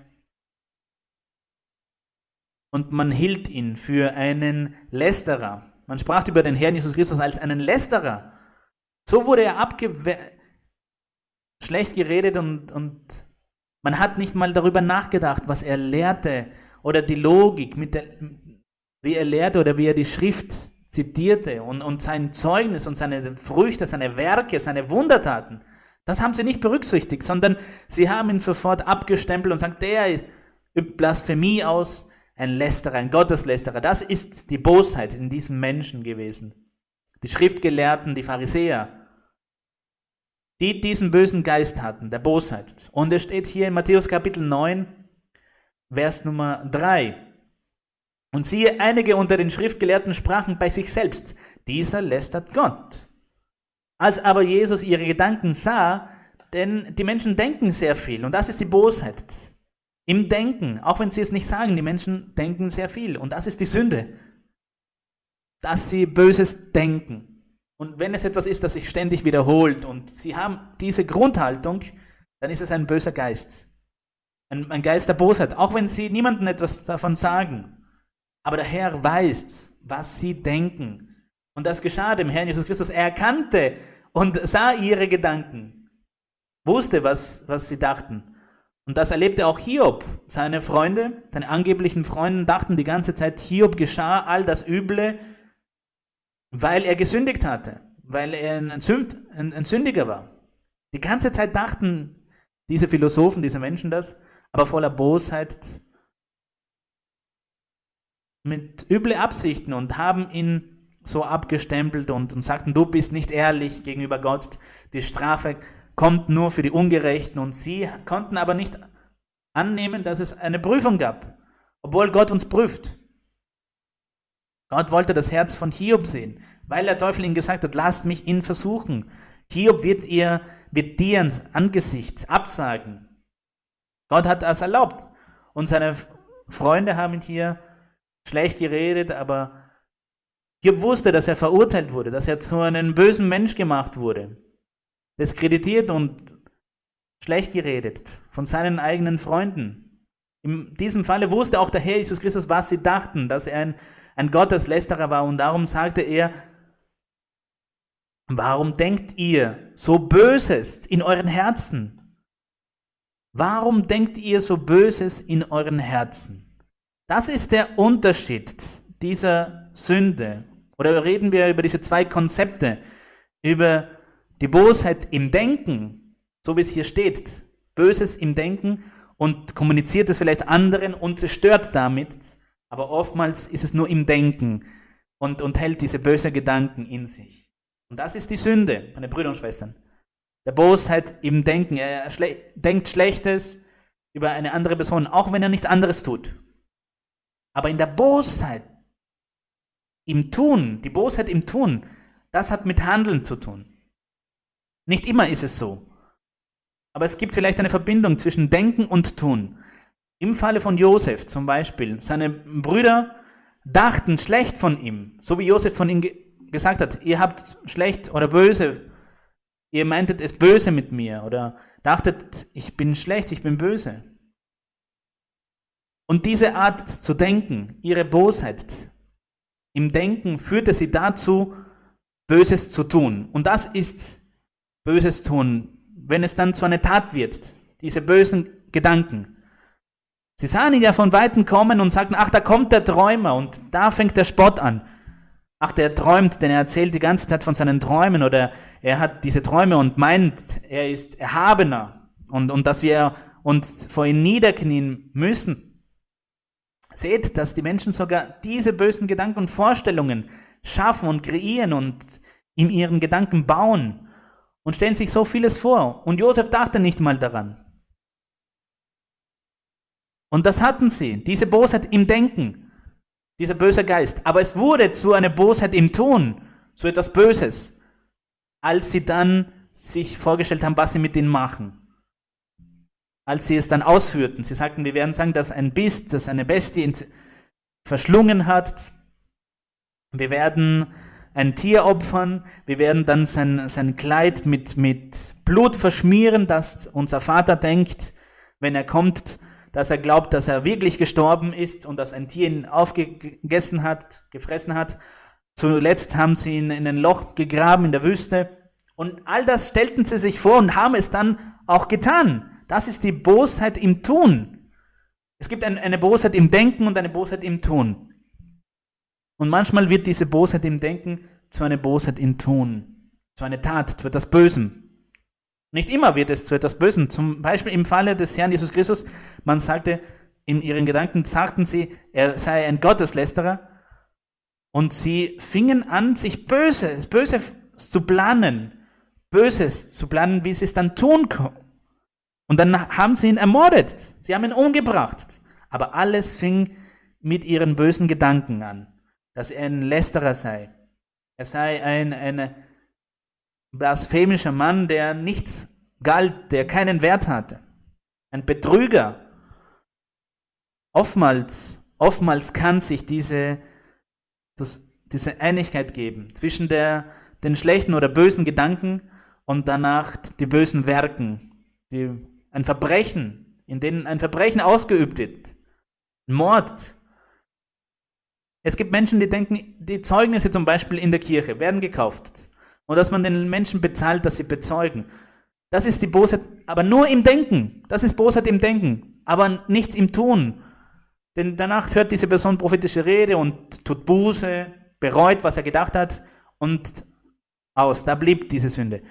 und man hielt ihn für einen Lästerer. Man sprach über den Herrn Jesus Christus als einen Lästerer. So wurde er abge schlecht geredet und, und man hat nicht mal darüber nachgedacht, was er lehrte oder die Logik, mit der, wie er lehrte oder wie er die Schrift zitierte und, und sein Zeugnis und seine Früchte, seine Werke, seine Wundertaten. Das haben sie nicht berücksichtigt, sondern sie haben ihn sofort abgestempelt und sagt, der übt Blasphemie aus, ein Lästerer, ein Gotteslästerer. Das ist die Bosheit in diesem Menschen gewesen. Die Schriftgelehrten, die Pharisäer, die diesen bösen Geist hatten, der Bosheit. Und es steht hier in Matthäus Kapitel 9, Vers Nummer 3. Und siehe, einige unter den Schriftgelehrten sprachen bei sich selbst, dieser lästert Gott. Als aber Jesus ihre Gedanken sah, denn die Menschen denken sehr viel und das ist die Bosheit. Im Denken, auch wenn sie es nicht sagen, die Menschen denken sehr viel. Und das ist die Sünde. Dass sie Böses denken. Und wenn es etwas ist, das sich ständig wiederholt und sie haben diese Grundhaltung, dann ist es ein böser Geist. Ein, ein Geist der Bosheit. Auch wenn sie niemandem etwas davon sagen. Aber der Herr weiß, was sie denken. Und das geschah dem Herrn Jesus Christus. Er erkannte und sah ihre Gedanken. Wusste, was, was sie dachten. Und das erlebte auch Hiob. Seine Freunde, seine angeblichen Freunde dachten die ganze Zeit, Hiob geschah all das Üble, weil er gesündigt hatte, weil er ein, Sünd, ein, ein Sündiger war. Die ganze Zeit dachten diese Philosophen, diese Menschen das, aber voller Bosheit, mit üble Absichten und haben ihn so abgestempelt und, und sagten, du bist nicht ehrlich gegenüber Gott, die Strafe kommt nur für die Ungerechten und sie konnten aber nicht annehmen, dass es eine Prüfung gab, obwohl Gott uns prüft. Gott wollte das Herz von Hiob sehen, weil der Teufel ihm gesagt hat, lasst mich ihn versuchen. Hiob wird ihr, wird dir Angesicht absagen. Gott hat das erlaubt. Und seine Freunde haben hier schlecht geredet, aber Hiob wusste, dass er verurteilt wurde, dass er zu einem bösen Mensch gemacht wurde diskreditiert und schlecht geredet von seinen eigenen Freunden. In diesem Falle wusste auch der Herr Jesus Christus, was sie dachten, dass er ein, ein Gotteslästerer war. Und darum sagte er, warum denkt ihr so Böses in euren Herzen? Warum denkt ihr so Böses in euren Herzen? Das ist der Unterschied dieser Sünde. Oder reden wir über diese zwei Konzepte, über die Bosheit im Denken, so wie es hier steht, Böses im Denken und kommuniziert es vielleicht anderen und zerstört damit, aber oftmals ist es nur im Denken und, und hält diese bösen Gedanken in sich. Und das ist die Sünde, meine Brüder und Schwestern. Der Bosheit im Denken. Er schle denkt Schlechtes über eine andere Person, auch wenn er nichts anderes tut. Aber in der Bosheit, im Tun, die Bosheit im Tun, das hat mit Handeln zu tun. Nicht immer ist es so. Aber es gibt vielleicht eine Verbindung zwischen Denken und Tun. Im Falle von Josef zum Beispiel, seine Brüder dachten schlecht von ihm, so wie Josef von ihm ge gesagt hat, ihr habt schlecht oder böse, ihr meintet es böse mit mir oder dachtet, ich bin schlecht, ich bin böse. Und diese Art zu denken, ihre Bosheit im Denken führte sie dazu, Böses zu tun. Und das ist Böses tun, wenn es dann zu einer Tat wird, diese bösen Gedanken. Sie sahen ihn ja von Weitem kommen und sagten, ach, da kommt der Träumer und da fängt der Spott an. Ach, der träumt, denn er erzählt die ganze Zeit von seinen Träumen oder er hat diese Träume und meint, er ist erhabener und, und dass wir uns vor ihm niederknien müssen. Seht, dass die Menschen sogar diese bösen Gedanken und Vorstellungen schaffen und kreieren und in ihren Gedanken bauen und stellen sich so vieles vor. Und Josef dachte nicht mal daran. Und das hatten sie, diese Bosheit im Denken, dieser böse Geist. Aber es wurde zu einer Bosheit im Tun, zu etwas Böses, als sie dann sich vorgestellt haben, was sie mit ihnen machen. Als sie es dann ausführten. Sie sagten, wir werden sagen, dass ein Biest, das eine Bestie verschlungen hat. Wir werden ein Tier opfern. Wir werden dann sein, sein Kleid mit, mit Blut verschmieren, dass unser Vater denkt, wenn er kommt, dass er glaubt, dass er wirklich gestorben ist und dass ein Tier ihn aufgegessen hat, gefressen hat. Zuletzt haben sie ihn in ein Loch gegraben in der Wüste. Und all das stellten sie sich vor und haben es dann auch getan. Das ist die Bosheit im Tun. Es gibt eine Bosheit im Denken und eine Bosheit im Tun. Und manchmal wird diese Bosheit im Denken zu einer Bosheit im Tun, zu einer Tat, zu etwas Bösem. Nicht immer wird es zu etwas Bösem. Zum Beispiel im Falle des Herrn Jesus Christus, man sagte, in ihren Gedanken sagten sie, er sei ein Gotteslästerer. Und sie fingen an, sich Böses, Böses zu planen, Böses zu planen, wie sie es dann tun können. Und dann haben sie ihn ermordet. Sie haben ihn umgebracht. Aber alles fing mit ihren bösen Gedanken an, dass er ein Lästerer sei. Er sei ein, eine, blasphemischer Mann, der nichts galt, der keinen Wert hatte. Ein Betrüger. Oftmals, oftmals kann sich diese, diese Einigkeit geben zwischen der, den schlechten oder bösen Gedanken und danach die bösen Werken. Die, ein Verbrechen, in denen ein Verbrechen ausgeübt wird. Ein Mord. Es gibt Menschen, die denken, die Zeugnisse zum Beispiel in der Kirche werden gekauft und dass man den Menschen bezahlt, dass sie bezeugen. Das ist die Bosheit, aber nur im Denken. Das ist Bosheit im Denken, aber nichts im Tun. Denn danach hört diese Person prophetische Rede und tut Buße, bereut, was er gedacht hat und aus. Da blieb diese Sünde.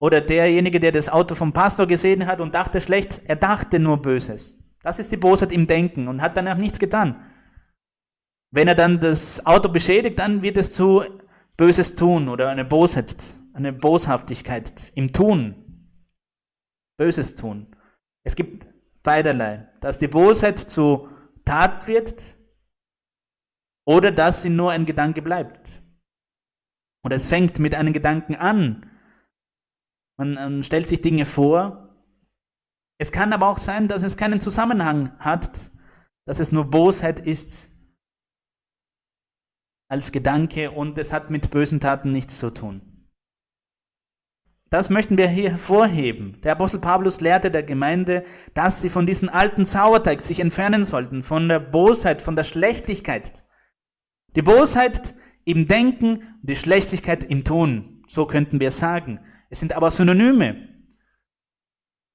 Oder derjenige, der das Auto vom Pastor gesehen hat und dachte schlecht, er dachte nur Böses. Das ist die Bosheit im Denken und hat danach nichts getan. Wenn er dann das Auto beschädigt, dann wird es zu Böses tun oder eine Bosheit, eine Boshaftigkeit im Tun. Böses tun. Es gibt beiderlei, dass die Bosheit zu Tat wird oder dass sie nur ein Gedanke bleibt. Oder es fängt mit einem Gedanken an. Man ähm, stellt sich Dinge vor. Es kann aber auch sein, dass es keinen Zusammenhang hat, dass es nur Bosheit ist als Gedanke und es hat mit bösen Taten nichts zu tun. Das möchten wir hier hervorheben. Der Apostel Paulus lehrte der Gemeinde, dass sie von diesem alten Sauerteig sich entfernen sollten, von der Bosheit, von der Schlechtigkeit. Die Bosheit im Denken, die Schlechtigkeit im Tun. So könnten wir sagen. Es sind aber Synonyme.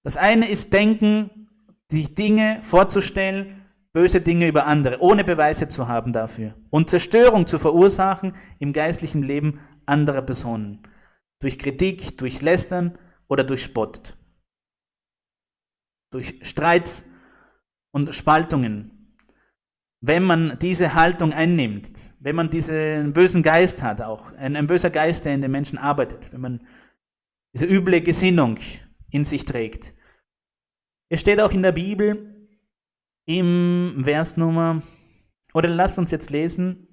Das eine ist Denken, sich Dinge vorzustellen, böse Dinge über andere, ohne Beweise zu haben dafür und Zerstörung zu verursachen im geistlichen Leben anderer Personen. Durch Kritik, durch Lästern oder durch Spott. Durch Streit und Spaltungen. Wenn man diese Haltung einnimmt, wenn man diesen bösen Geist hat, auch ein, ein böser Geist, der in den Menschen arbeitet, wenn man diese üble Gesinnung in sich trägt. Es steht auch in der Bibel, im Versnummer, oder lasst uns jetzt lesen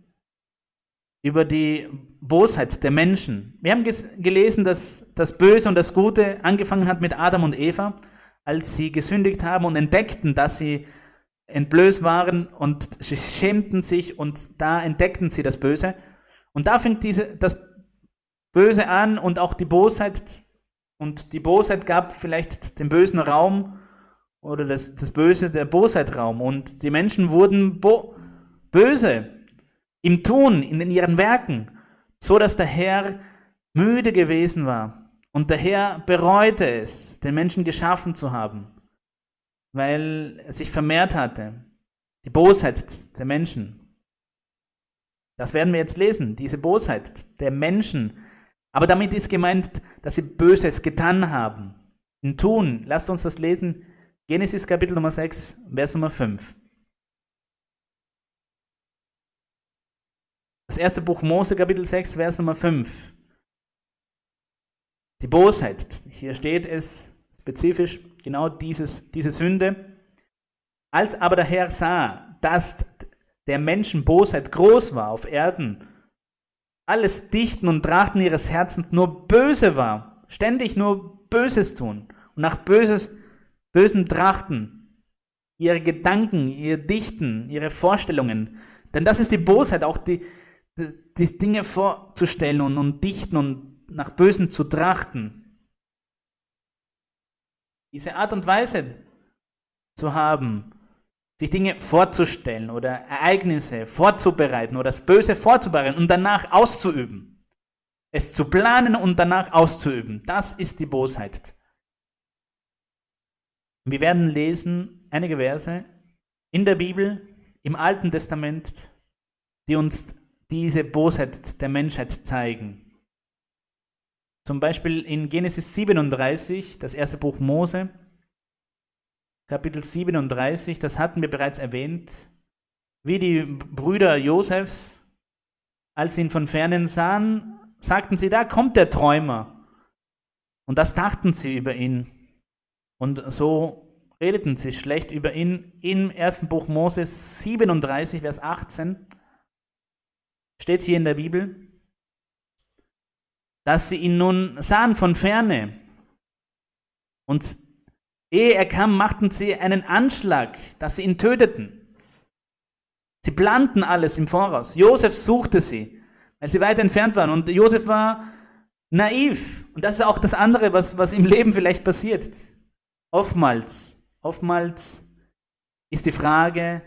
über die Bosheit der Menschen. Wir haben gelesen, dass das Böse und das Gute angefangen hat mit Adam und Eva, als sie gesündigt haben und entdeckten, dass sie entblößt waren und sie schämten sich und da entdeckten sie das Böse. Und da fängt diese, das Böse an und auch die Bosheit. Und die Bosheit gab vielleicht den bösen Raum oder das, das Böse, der Bosheit-Raum. Und die Menschen wurden böse im Tun, in ihren Werken, so dass der Herr müde gewesen war. Und der Herr bereute es, den Menschen geschaffen zu haben, weil er sich vermehrt hatte. Die Bosheit der Menschen. Das werden wir jetzt lesen, diese Bosheit der Menschen. Aber damit ist gemeint, dass sie Böses getan haben. Ein Tun. Lasst uns das lesen. Genesis Kapitel Nummer 6, Vers Nummer 5. Das erste Buch Mose, Kapitel 6, Vers Nummer 5. Die Bosheit. Hier steht es spezifisch, genau dieses, diese Sünde. Als aber der Herr sah, dass der Menschen Bosheit groß war auf Erden, alles Dichten und Trachten ihres Herzens nur böse war, ständig nur Böses tun und nach Böses, bösen Trachten, ihre Gedanken, ihr Dichten, ihre Vorstellungen. Denn das ist die Bosheit, auch die, die Dinge vorzustellen und, und dichten und nach Bösen zu trachten. Diese Art und Weise zu haben, sich Dinge vorzustellen oder Ereignisse vorzubereiten oder das Böse vorzubereiten und danach auszuüben. Es zu planen und danach auszuüben. Das ist die Bosheit. Wir werden lesen einige Verse in der Bibel, im Alten Testament, die uns diese Bosheit der Menschheit zeigen. Zum Beispiel in Genesis 37, das erste Buch Mose, Kapitel 37, das hatten wir bereits erwähnt, wie die Brüder Josefs, als sie ihn von fernen sahen, sagten sie, da kommt der Träumer. Und das dachten sie über ihn. Und so redeten sie schlecht über ihn im ersten Buch Moses 37, Vers 18 steht hier in der Bibel, dass sie ihn nun sahen von ferne. Und ehe er kam, machten sie einen Anschlag, dass sie ihn töteten. Sie planten alles im Voraus. Josef suchte sie, weil sie weit entfernt waren. Und Josef war naiv. Und das ist auch das andere, was, was im Leben vielleicht passiert. Oftmals, oftmals ist die Frage,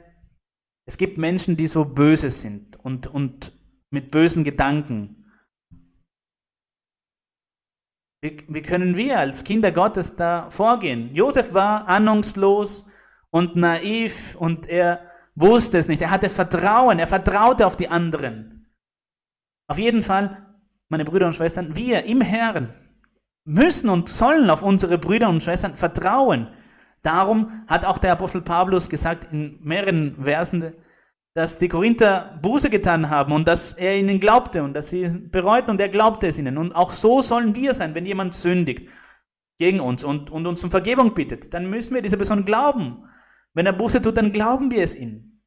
es gibt Menschen, die so böse sind und, und mit bösen Gedanken. Wie, wie können wir als Kinder Gottes da vorgehen? Josef war ahnungslos und naiv und er wusste es nicht. Er hatte Vertrauen, er vertraute auf die anderen. Auf jeden Fall, meine Brüder und Schwestern, wir im Herrn müssen und sollen auf unsere Brüder und Schwestern vertrauen. Darum hat auch der Apostel Paulus gesagt in mehreren Versen dass die Korinther Buße getan haben und dass er ihnen glaubte und dass sie bereuten und er glaubte es ihnen. Und auch so sollen wir sein, wenn jemand sündigt gegen uns und, und uns um Vergebung bittet, dann müssen wir dieser Person glauben. Wenn er Buße tut, dann glauben wir es ihm.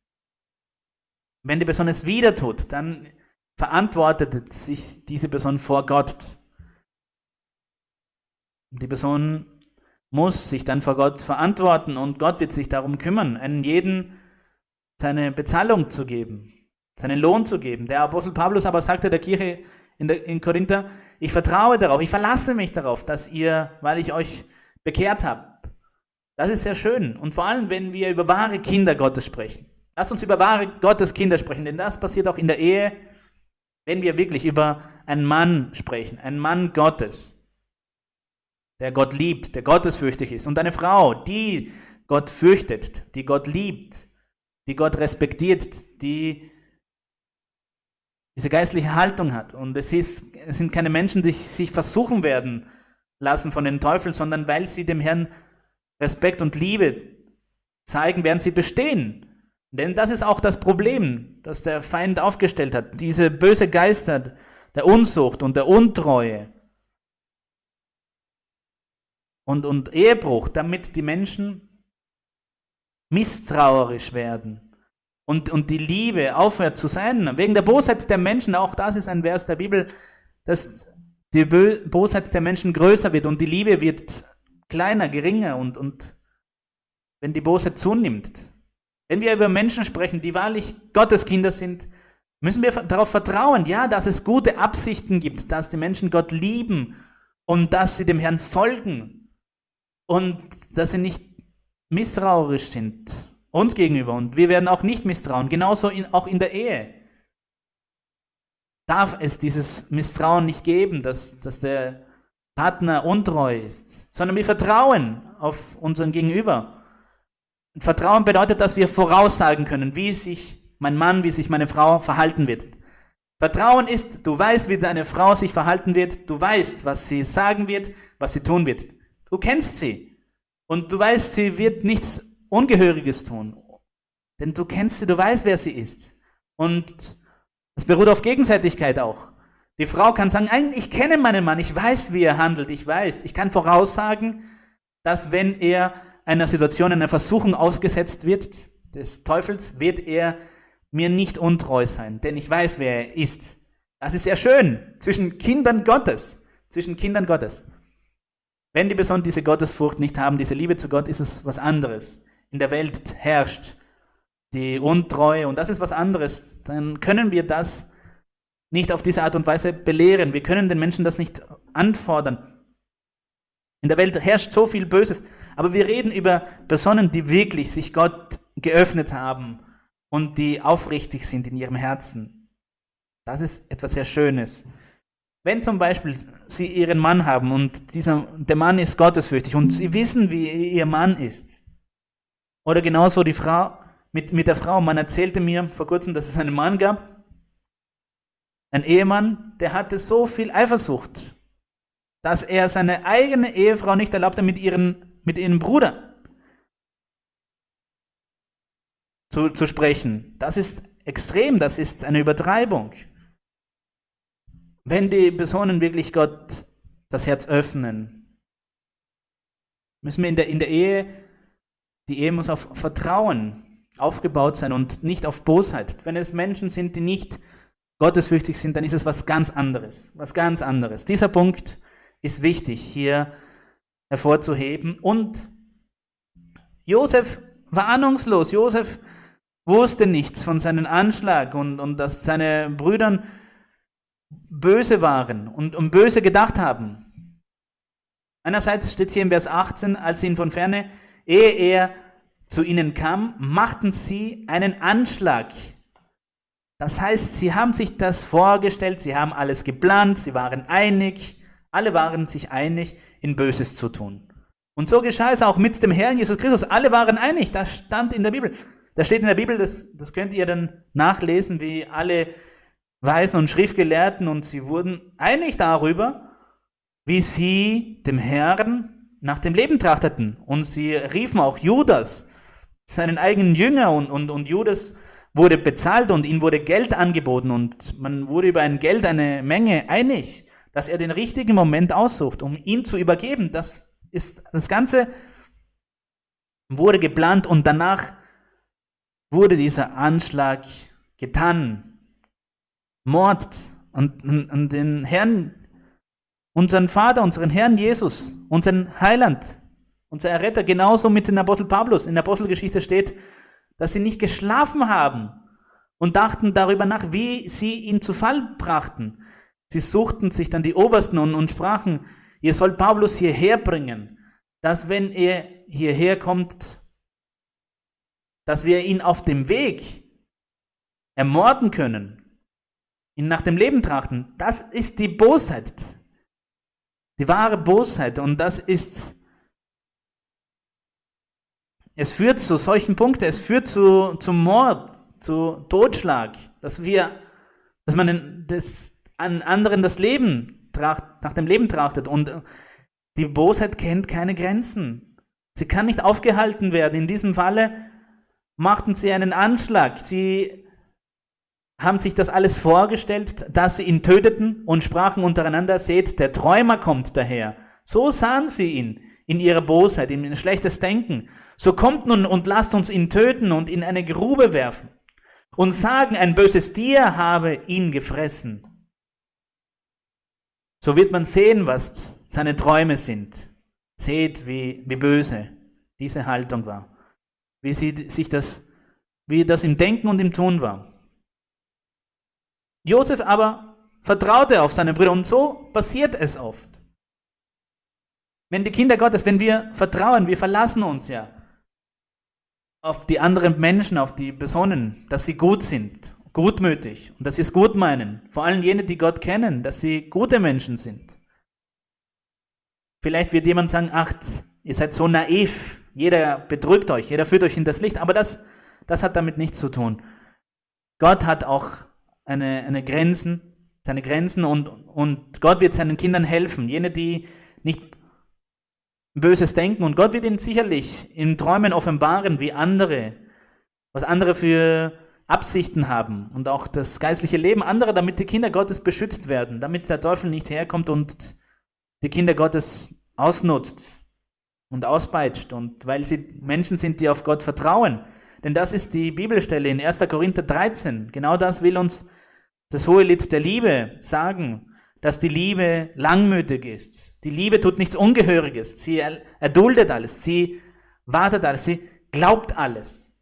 Wenn die Person es wieder tut, dann verantwortet sich diese Person vor Gott. Die Person muss sich dann vor Gott verantworten und Gott wird sich darum kümmern, einen jeden seine Bezahlung zu geben, seinen Lohn zu geben. Der Apostel Paulus aber sagte der Kirche in, der, in Korinther, ich vertraue darauf, ich verlasse mich darauf, dass ihr, weil ich euch bekehrt habe. Das ist sehr schön. Und vor allem, wenn wir über wahre Kinder Gottes sprechen. Lass uns über wahre Gottes Kinder sprechen, denn das passiert auch in der Ehe, wenn wir wirklich über einen Mann sprechen, einen Mann Gottes, der Gott liebt, der gottesfürchtig ist, und eine Frau, die Gott fürchtet, die Gott liebt, die Gott respektiert, die diese geistliche Haltung hat. Und es, ist, es sind keine Menschen, die sich versuchen werden lassen von den Teufeln, sondern weil sie dem Herrn Respekt und Liebe zeigen, werden sie bestehen. Denn das ist auch das Problem, das der Feind aufgestellt hat. Diese böse Geister der Unsucht und der Untreue und, und Ehebruch, damit die Menschen misstrauisch werden und, und die Liebe aufhört zu sein, wegen der Bosheit der Menschen, auch das ist ein Vers der Bibel, dass die Bosheit der Menschen größer wird und die Liebe wird kleiner, geringer und, und wenn die Bosheit zunimmt. Wenn wir über Menschen sprechen, die wahrlich Gottes Kinder sind, müssen wir darauf vertrauen, ja, dass es gute Absichten gibt, dass die Menschen Gott lieben und dass sie dem Herrn folgen und dass sie nicht misstrauisch sind uns gegenüber und wir werden auch nicht misstrauen, genauso in, auch in der Ehe. Darf es dieses Misstrauen nicht geben, dass, dass der Partner untreu ist, sondern wir vertrauen auf unseren Gegenüber. Vertrauen bedeutet, dass wir voraussagen können, wie sich mein Mann, wie sich meine Frau verhalten wird. Vertrauen ist, du weißt, wie deine Frau sich verhalten wird, du weißt, was sie sagen wird, was sie tun wird. Du kennst sie und du weißt, sie wird nichts Ungehöriges tun. Denn du kennst sie, du weißt, wer sie ist. Und es beruht auf Gegenseitigkeit auch. Die Frau kann sagen, ich kenne meinen Mann, ich weiß, wie er handelt, ich weiß. Ich kann voraussagen, dass wenn er einer Situation, einer Versuchung ausgesetzt wird, des Teufels, wird er mir nicht untreu sein, denn ich weiß, wer er ist. Das ist sehr schön zwischen Kindern Gottes, zwischen Kindern Gottes. Wenn die Personen diese Gottesfurcht nicht haben, diese Liebe zu Gott, ist es was anderes. In der Welt herrscht die Untreue und das ist was anderes. Dann können wir das nicht auf diese Art und Weise belehren. Wir können den Menschen das nicht anfordern. In der Welt herrscht so viel Böses, aber wir reden über Personen, die wirklich sich Gott geöffnet haben und die aufrichtig sind in ihrem Herzen. Das ist etwas sehr Schönes. Wenn zum Beispiel Sie Ihren Mann haben und dieser, der Mann ist gottesfürchtig und Sie wissen, wie Ihr Mann ist. Oder genauso die Frau mit, mit der Frau. Man erzählte mir vor kurzem, dass es einen Mann gab, ein Ehemann, der hatte so viel Eifersucht, dass er seine eigene Ehefrau nicht erlaubte, mit, ihren, mit ihrem Bruder zu, zu sprechen. Das ist extrem, das ist eine Übertreibung. Wenn die Personen wirklich Gott das Herz öffnen, müssen wir in der, in der Ehe, die Ehe muss auf Vertrauen aufgebaut sein und nicht auf Bosheit. Wenn es Menschen sind, die nicht gottesfürchtig sind, dann ist es was ganz anderes. Was ganz anderes. Dieser Punkt ist wichtig hier hervorzuheben. Und Josef war ahnungslos. Josef wusste nichts von seinem Anschlag und, und dass seine Brüder böse waren und um böse gedacht haben. Einerseits steht hier im Vers 18, als sie ihn von ferne, ehe er zu ihnen kam, machten sie einen Anschlag. Das heißt, sie haben sich das vorgestellt, sie haben alles geplant, sie waren einig, alle waren sich einig, in Böses zu tun. Und so geschah es auch mit dem Herrn Jesus Christus. Alle waren einig, das stand in der Bibel. Das steht in der Bibel, das, das könnt ihr dann nachlesen, wie alle Weisen und Schriftgelehrten und sie wurden einig darüber, wie sie dem Herrn nach dem Leben trachteten. Und sie riefen auch Judas, seinen eigenen Jünger, und, und, und Judas wurde bezahlt und ihm wurde Geld angeboten und man wurde über ein Geld eine Menge einig, dass er den richtigen Moment aussucht, um ihn zu übergeben. Das ist das Ganze wurde geplant und danach wurde dieser Anschlag getan. Mord an, an, an den Herrn, unseren Vater, unseren Herrn Jesus, unseren Heiland, unser Erretter, genauso mit dem Apostel Paulus. In der Apostelgeschichte steht, dass sie nicht geschlafen haben und dachten darüber nach, wie sie ihn zu Fall brachten. Sie suchten sich dann die Obersten und, und sprachen, ihr sollt Paulus hierher bringen, dass wenn er hierher kommt, dass wir ihn auf dem Weg ermorden können, nach dem Leben trachten, das ist die Bosheit, die wahre Bosheit und das ist, es führt zu solchen Punkten, es führt zu, zum Mord, zu Totschlag, dass wir, dass man das, an anderen das Leben tracht, nach dem Leben trachtet und die Bosheit kennt keine Grenzen. Sie kann nicht aufgehalten werden. In diesem Falle machten sie einen Anschlag. Sie haben sich das alles vorgestellt, dass sie ihn töteten und sprachen untereinander, seht, der Träumer kommt daher. So sahen sie ihn in ihrer Bosheit, in schlechtes Denken. So kommt nun und lasst uns ihn töten und in eine Grube werfen und sagen, ein böses Tier habe ihn gefressen. So wird man sehen, was seine Träume sind. Seht, wie, wie böse diese Haltung war wie sie sich das, wie das im Denken und im Tun war. Josef aber vertraute auf seine Brüder und so passiert es oft. Wenn die Kinder Gottes, wenn wir vertrauen, wir verlassen uns ja auf die anderen Menschen, auf die Personen, dass sie gut sind, gutmütig und dass sie es gut meinen. Vor allem jene, die Gott kennen, dass sie gute Menschen sind. Vielleicht wird jemand sagen, ach, ihr seid so naiv, jeder bedrückt euch, jeder führt euch in das Licht, aber das, das hat damit nichts zu tun. Gott hat auch eine, eine Grenzen, seine Grenzen und, und Gott wird seinen Kindern helfen. Jene, die nicht Böses denken und Gott wird ihnen sicherlich in Träumen offenbaren, wie andere, was andere für Absichten haben und auch das geistliche Leben anderer, damit die Kinder Gottes beschützt werden, damit der Teufel nicht herkommt und die Kinder Gottes ausnutzt und auspeitscht und weil sie Menschen sind, die auf Gott vertrauen. Denn das ist die Bibelstelle in 1. Korinther 13. Genau das will uns das hohe Lied der Liebe sagen, dass die Liebe langmütig ist. Die Liebe tut nichts Ungehöriges. Sie erduldet alles. Sie wartet alles. Sie glaubt alles.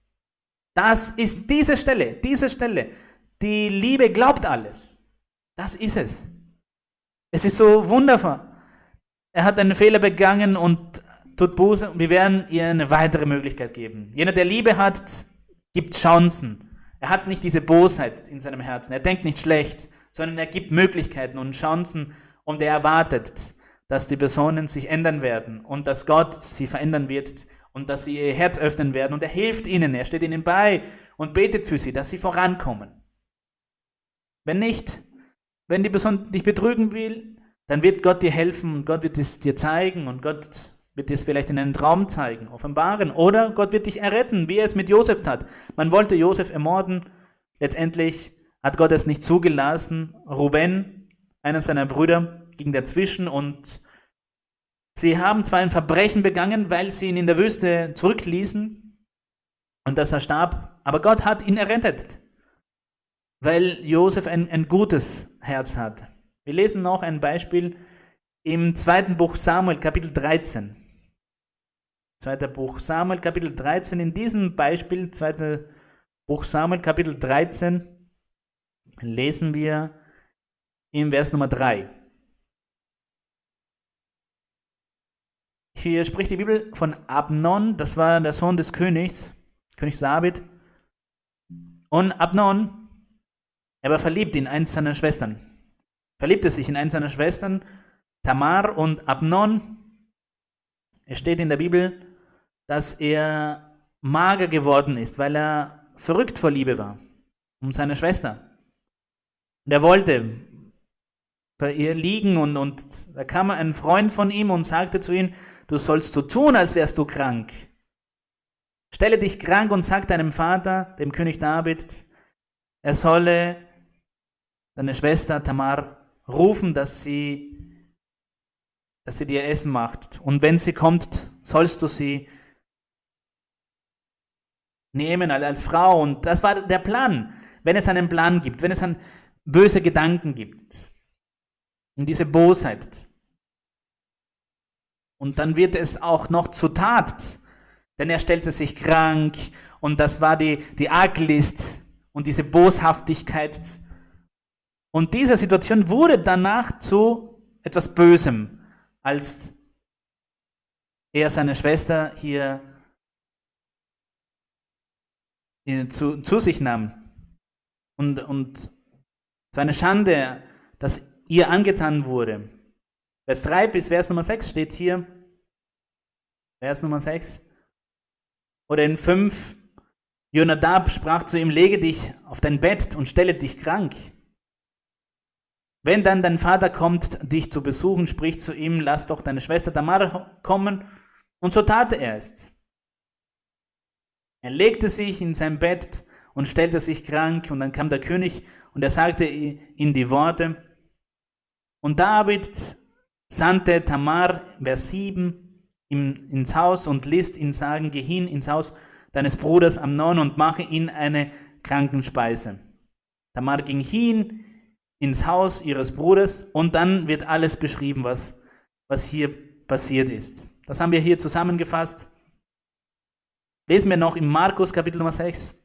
Das ist diese Stelle, diese Stelle. Die Liebe glaubt alles. Das ist es. Es ist so wunderbar. Er hat einen Fehler begangen und tut Buße. Wir werden ihr eine weitere Möglichkeit geben. Jener, der Liebe hat, gibt Chancen. Er hat nicht diese Bosheit in seinem Herzen. Er denkt nicht schlecht, sondern er gibt Möglichkeiten und Chancen und er erwartet, dass die Personen sich ändern werden und dass Gott sie verändern wird und dass sie ihr Herz öffnen werden und er hilft ihnen, er steht ihnen bei und betet für sie, dass sie vorankommen. Wenn nicht, wenn die Person dich betrügen will, dann wird Gott dir helfen und Gott wird es dir zeigen und Gott wird dir es vielleicht in einem Traum zeigen, offenbaren. Oder Gott wird dich erretten, wie er es mit Josef tat. Man wollte Josef ermorden. Letztendlich hat Gott es nicht zugelassen. Ruben, einer seiner Brüder, ging dazwischen und sie haben zwar ein Verbrechen begangen, weil sie ihn in der Wüste zurückließen und dass er starb, aber Gott hat ihn errettet, weil Josef ein, ein gutes Herz hat. Wir lesen noch ein Beispiel im zweiten Buch Samuel, Kapitel 13. Zweiter Buch Samuel, Kapitel 13. In diesem Beispiel, zweiter Buch Samuel, Kapitel 13, lesen wir im Vers Nummer 3. Hier spricht die Bibel von Abnon, das war der Sohn des Königs, König Sabit. Und Abnon, er war verliebt in eins seiner Schwestern. Verliebte sich in eins seiner Schwestern, Tamar und Abnon. Es steht in der Bibel, dass er mager geworden ist, weil er verrückt vor Liebe war, um seine Schwester. Und er wollte bei ihr liegen und, und da kam ein Freund von ihm und sagte zu ihm, du sollst so tun, als wärst du krank. Stelle dich krank und sag deinem Vater, dem König David, er solle deine Schwester Tamar rufen, dass sie, dass sie dir Essen macht. Und wenn sie kommt, sollst du sie nehmen als Frau. Und das war der Plan. Wenn es einen Plan gibt, wenn es einen böse Gedanken gibt. Und diese Bosheit. Und dann wird es auch noch zur Tat. Denn er stellte sich krank und das war die, die Arglist und diese Boshaftigkeit. Und diese Situation wurde danach zu etwas Bösem, als er seine Schwester hier zu, zu sich nahm. Und, und es war eine Schande, dass ihr angetan wurde. Vers 3 bis Vers Nummer 6 steht hier. Vers Nummer 6. Oder in 5. Jonadab sprach zu ihm, lege dich auf dein Bett und stelle dich krank. Wenn dann dein Vater kommt, dich zu besuchen, sprich zu ihm, lass doch deine Schwester Tamar kommen. Und so tat er es. Er legte sich in sein Bett und stellte sich krank und dann kam der König und er sagte ihm die Worte. Und David sandte Tamar, Vers 7, ihm ins Haus und ließ ihn sagen, geh hin ins Haus deines Bruders Amnon und mache ihn eine Krankenspeise. Tamar ging hin ins Haus ihres Bruders und dann wird alles beschrieben, was, was hier passiert ist. Das haben wir hier zusammengefasst. Lesen wir noch in Markus Kapitel Nummer 6.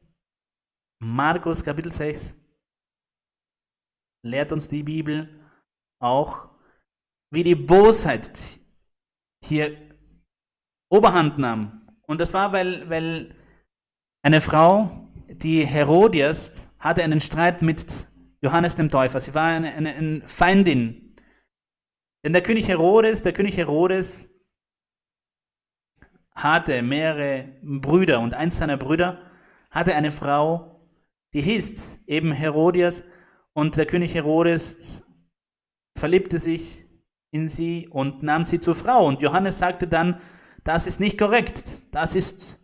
Markus Kapitel 6 lehrt uns die Bibel auch, wie die Bosheit hier Oberhand nahm. Und das war, weil, weil eine Frau, die Herodias, hatte einen Streit mit Johannes dem Täufer. Sie war eine, eine, eine Feindin. Denn der König Herodes, der König Herodes hatte mehrere Brüder und eins seiner Brüder hatte eine Frau, die hieß eben Herodias Und der König Herodes verliebte sich in sie und nahm sie zur Frau. Und Johannes sagte dann, das ist nicht korrekt, das ist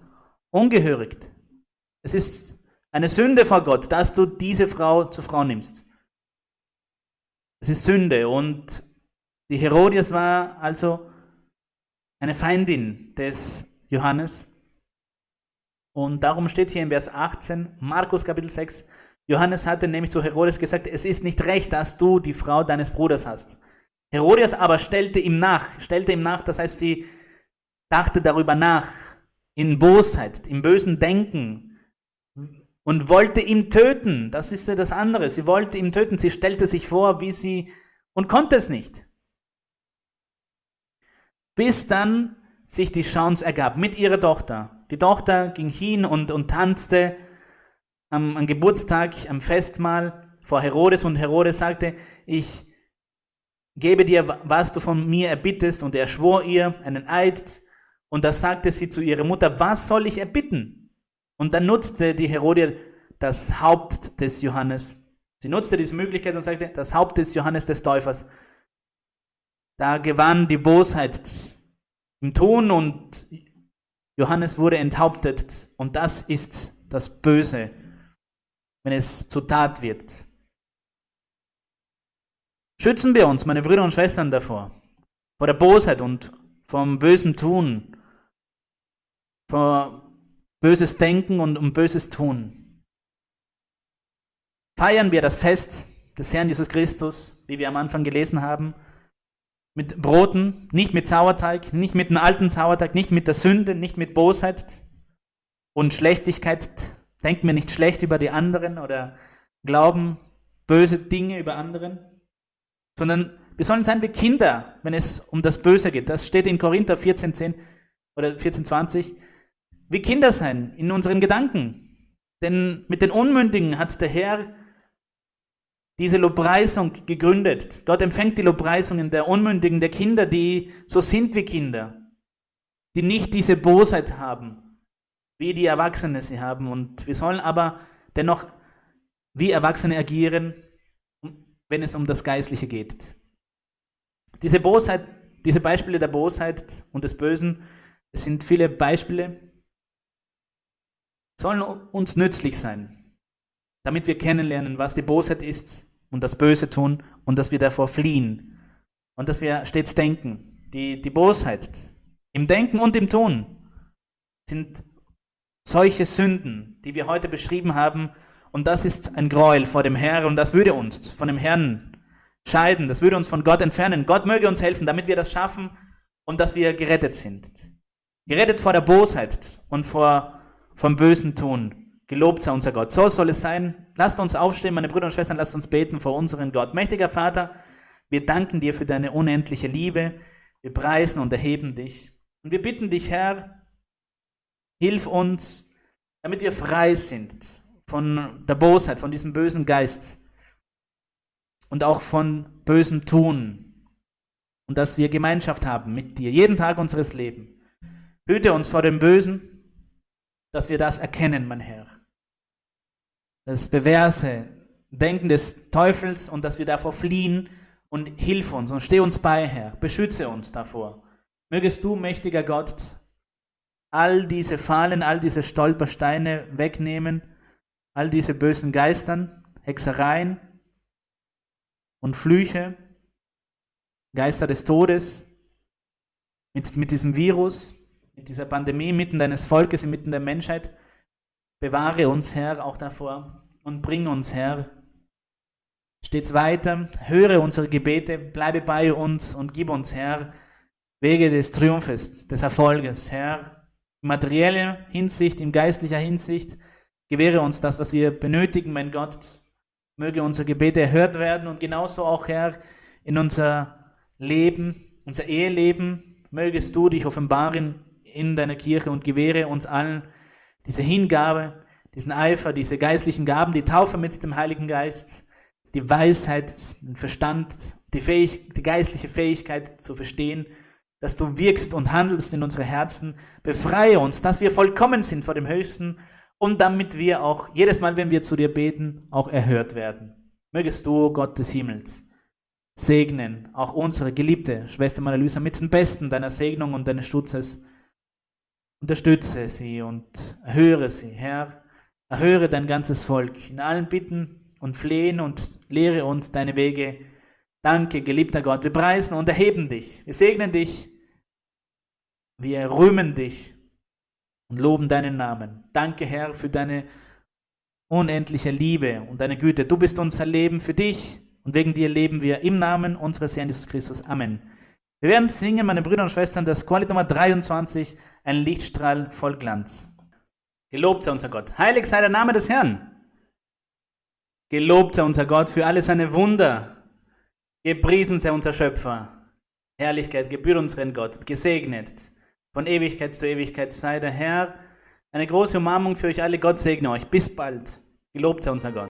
ungehörig. Es ist eine Sünde vor Gott, dass du diese Frau zur Frau nimmst. Es ist Sünde und die Herodias war also eine Feindin des Johannes. Und darum steht hier in Vers 18, Markus Kapitel 6, Johannes hatte nämlich zu Herodes gesagt, es ist nicht recht, dass du die Frau deines Bruders hast. Herodias aber stellte ihm nach, stellte ihm nach, das heißt, sie dachte darüber nach, in Bosheit, im bösen Denken und wollte ihn töten. Das ist ja das andere. Sie wollte ihn töten. Sie stellte sich vor, wie sie und konnte es nicht. Bis dann sich die Chance ergab mit ihrer Tochter. Die Tochter ging hin und, und tanzte am, am Geburtstag, am Festmahl vor Herodes und Herodes sagte, ich gebe dir, was du von mir erbittest. Und er schwor ihr einen Eid. Und da sagte sie zu ihrer Mutter, was soll ich erbitten? Und dann nutzte die Herodie das Haupt des Johannes. Sie nutzte diese Möglichkeit und sagte, das Haupt des Johannes des Täufers. Da gewann die Bosheit im Tun und Johannes wurde enthauptet. Und das ist das Böse, wenn es zur Tat wird. Schützen wir uns, meine Brüder und Schwestern, davor. Vor der Bosheit und vom bösen Tun. Vor böses Denken und um böses Tun. Feiern wir das Fest des Herrn Jesus Christus, wie wir am Anfang gelesen haben, mit Broten, nicht mit Sauerteig, nicht mit einem alten Sauerteig, nicht mit der Sünde, nicht mit Bosheit und Schlechtigkeit. Denken wir nicht schlecht über die anderen oder glauben böse Dinge über anderen, sondern wir sollen sein wie Kinder, wenn es um das Böse geht. Das steht in Korinther 14,10 oder 14,20. Wie Kinder sein in unseren Gedanken. Denn mit den Unmündigen hat der Herr diese Lobpreisung gegründet. Gott empfängt die Lobpreisungen der Unmündigen, der Kinder, die so sind wie Kinder, die nicht diese Bosheit haben, wie die Erwachsene sie haben. Und wir sollen aber dennoch wie Erwachsene agieren, wenn es um das Geistliche geht. Diese Bosheit, diese Beispiele der Bosheit und des Bösen, es sind viele Beispiele, sollen uns nützlich sein, damit wir kennenlernen, was die Bosheit ist und das Böse tun und dass wir davor fliehen und dass wir stets denken. Die, die Bosheit im Denken und im Tun sind solche Sünden, die wir heute beschrieben haben, und das ist ein Gräuel vor dem Herrn und das würde uns von dem Herrn scheiden, das würde uns von Gott entfernen. Gott möge uns helfen, damit wir das schaffen und dass wir gerettet sind. Gerettet vor der Bosheit und vor, vom bösen Tun. Gelobt sei unser Gott. So soll es sein. Lasst uns aufstehen, meine Brüder und Schwestern, lasst uns beten vor unseren Gott. Mächtiger Vater, wir danken dir für deine unendliche Liebe. Wir preisen und erheben dich. Und wir bitten dich, Herr, hilf uns, damit wir frei sind von der Bosheit, von diesem bösen Geist und auch von bösem Tun. Und dass wir Gemeinschaft haben mit dir, jeden Tag unseres Lebens. Hüte uns vor dem Bösen, dass wir das erkennen, mein Herr das Bewerse Denken des Teufels und dass wir davor fliehen und hilf uns und steh uns bei, Herr. Beschütze uns davor. Mögest du, mächtiger Gott, all diese Fallen, all diese Stolpersteine wegnehmen, all diese bösen Geistern, Hexereien und Flüche, Geister des Todes, mit, mit diesem Virus, mit dieser Pandemie mitten deines Volkes, inmitten der Menschheit. Bewahre uns, Herr, auch davor und bring uns, Herr, stets weiter. Höre unsere Gebete, bleibe bei uns und gib uns, Herr, Wege des Triumphes, des Erfolges, Herr. In materieller Hinsicht, in geistlicher Hinsicht, gewähre uns das, was wir benötigen, mein Gott. Möge unsere Gebete erhört werden und genauso auch, Herr, in unser Leben, unser Eheleben, mögest du dich offenbaren in deiner Kirche und gewähre uns allen diese Hingabe, diesen Eifer, diese geistlichen Gaben, die Taufe mit dem Heiligen Geist, die Weisheit, den Verstand, die, Fähig die geistliche Fähigkeit zu verstehen, dass du wirkst und handelst in unsere Herzen. Befreie uns, dass wir vollkommen sind vor dem Höchsten und damit wir auch jedes Mal, wenn wir zu dir beten, auch erhört werden. Mögest du, Gott des Himmels, segnen, auch unsere geliebte Schwester Maria mit dem Besten deiner Segnung und deines Schutzes. Unterstütze sie und erhöre sie, Herr. Erhöre dein ganzes Volk in allen Bitten und Flehen und lehre uns deine Wege. Danke, geliebter Gott. Wir preisen und erheben dich. Wir segnen dich. Wir rühmen dich und loben deinen Namen. Danke, Herr, für deine unendliche Liebe und deine Güte. Du bist unser Leben für dich und wegen dir leben wir im Namen unseres Herrn Jesus Christus. Amen. Wir werden singen, meine Brüder und Schwestern, das Qualität Nummer 23, ein Lichtstrahl voll Glanz. Gelobt sei unser Gott. Heilig sei der Name des Herrn. Gelobt sei unser Gott für alle seine Wunder. Gepriesen sei unser Schöpfer. Herrlichkeit gebührt unseren Gott. Gesegnet. Von Ewigkeit zu Ewigkeit sei der Herr. Eine große Umarmung für euch alle. Gott segne euch. Bis bald. Gelobt sei unser Gott.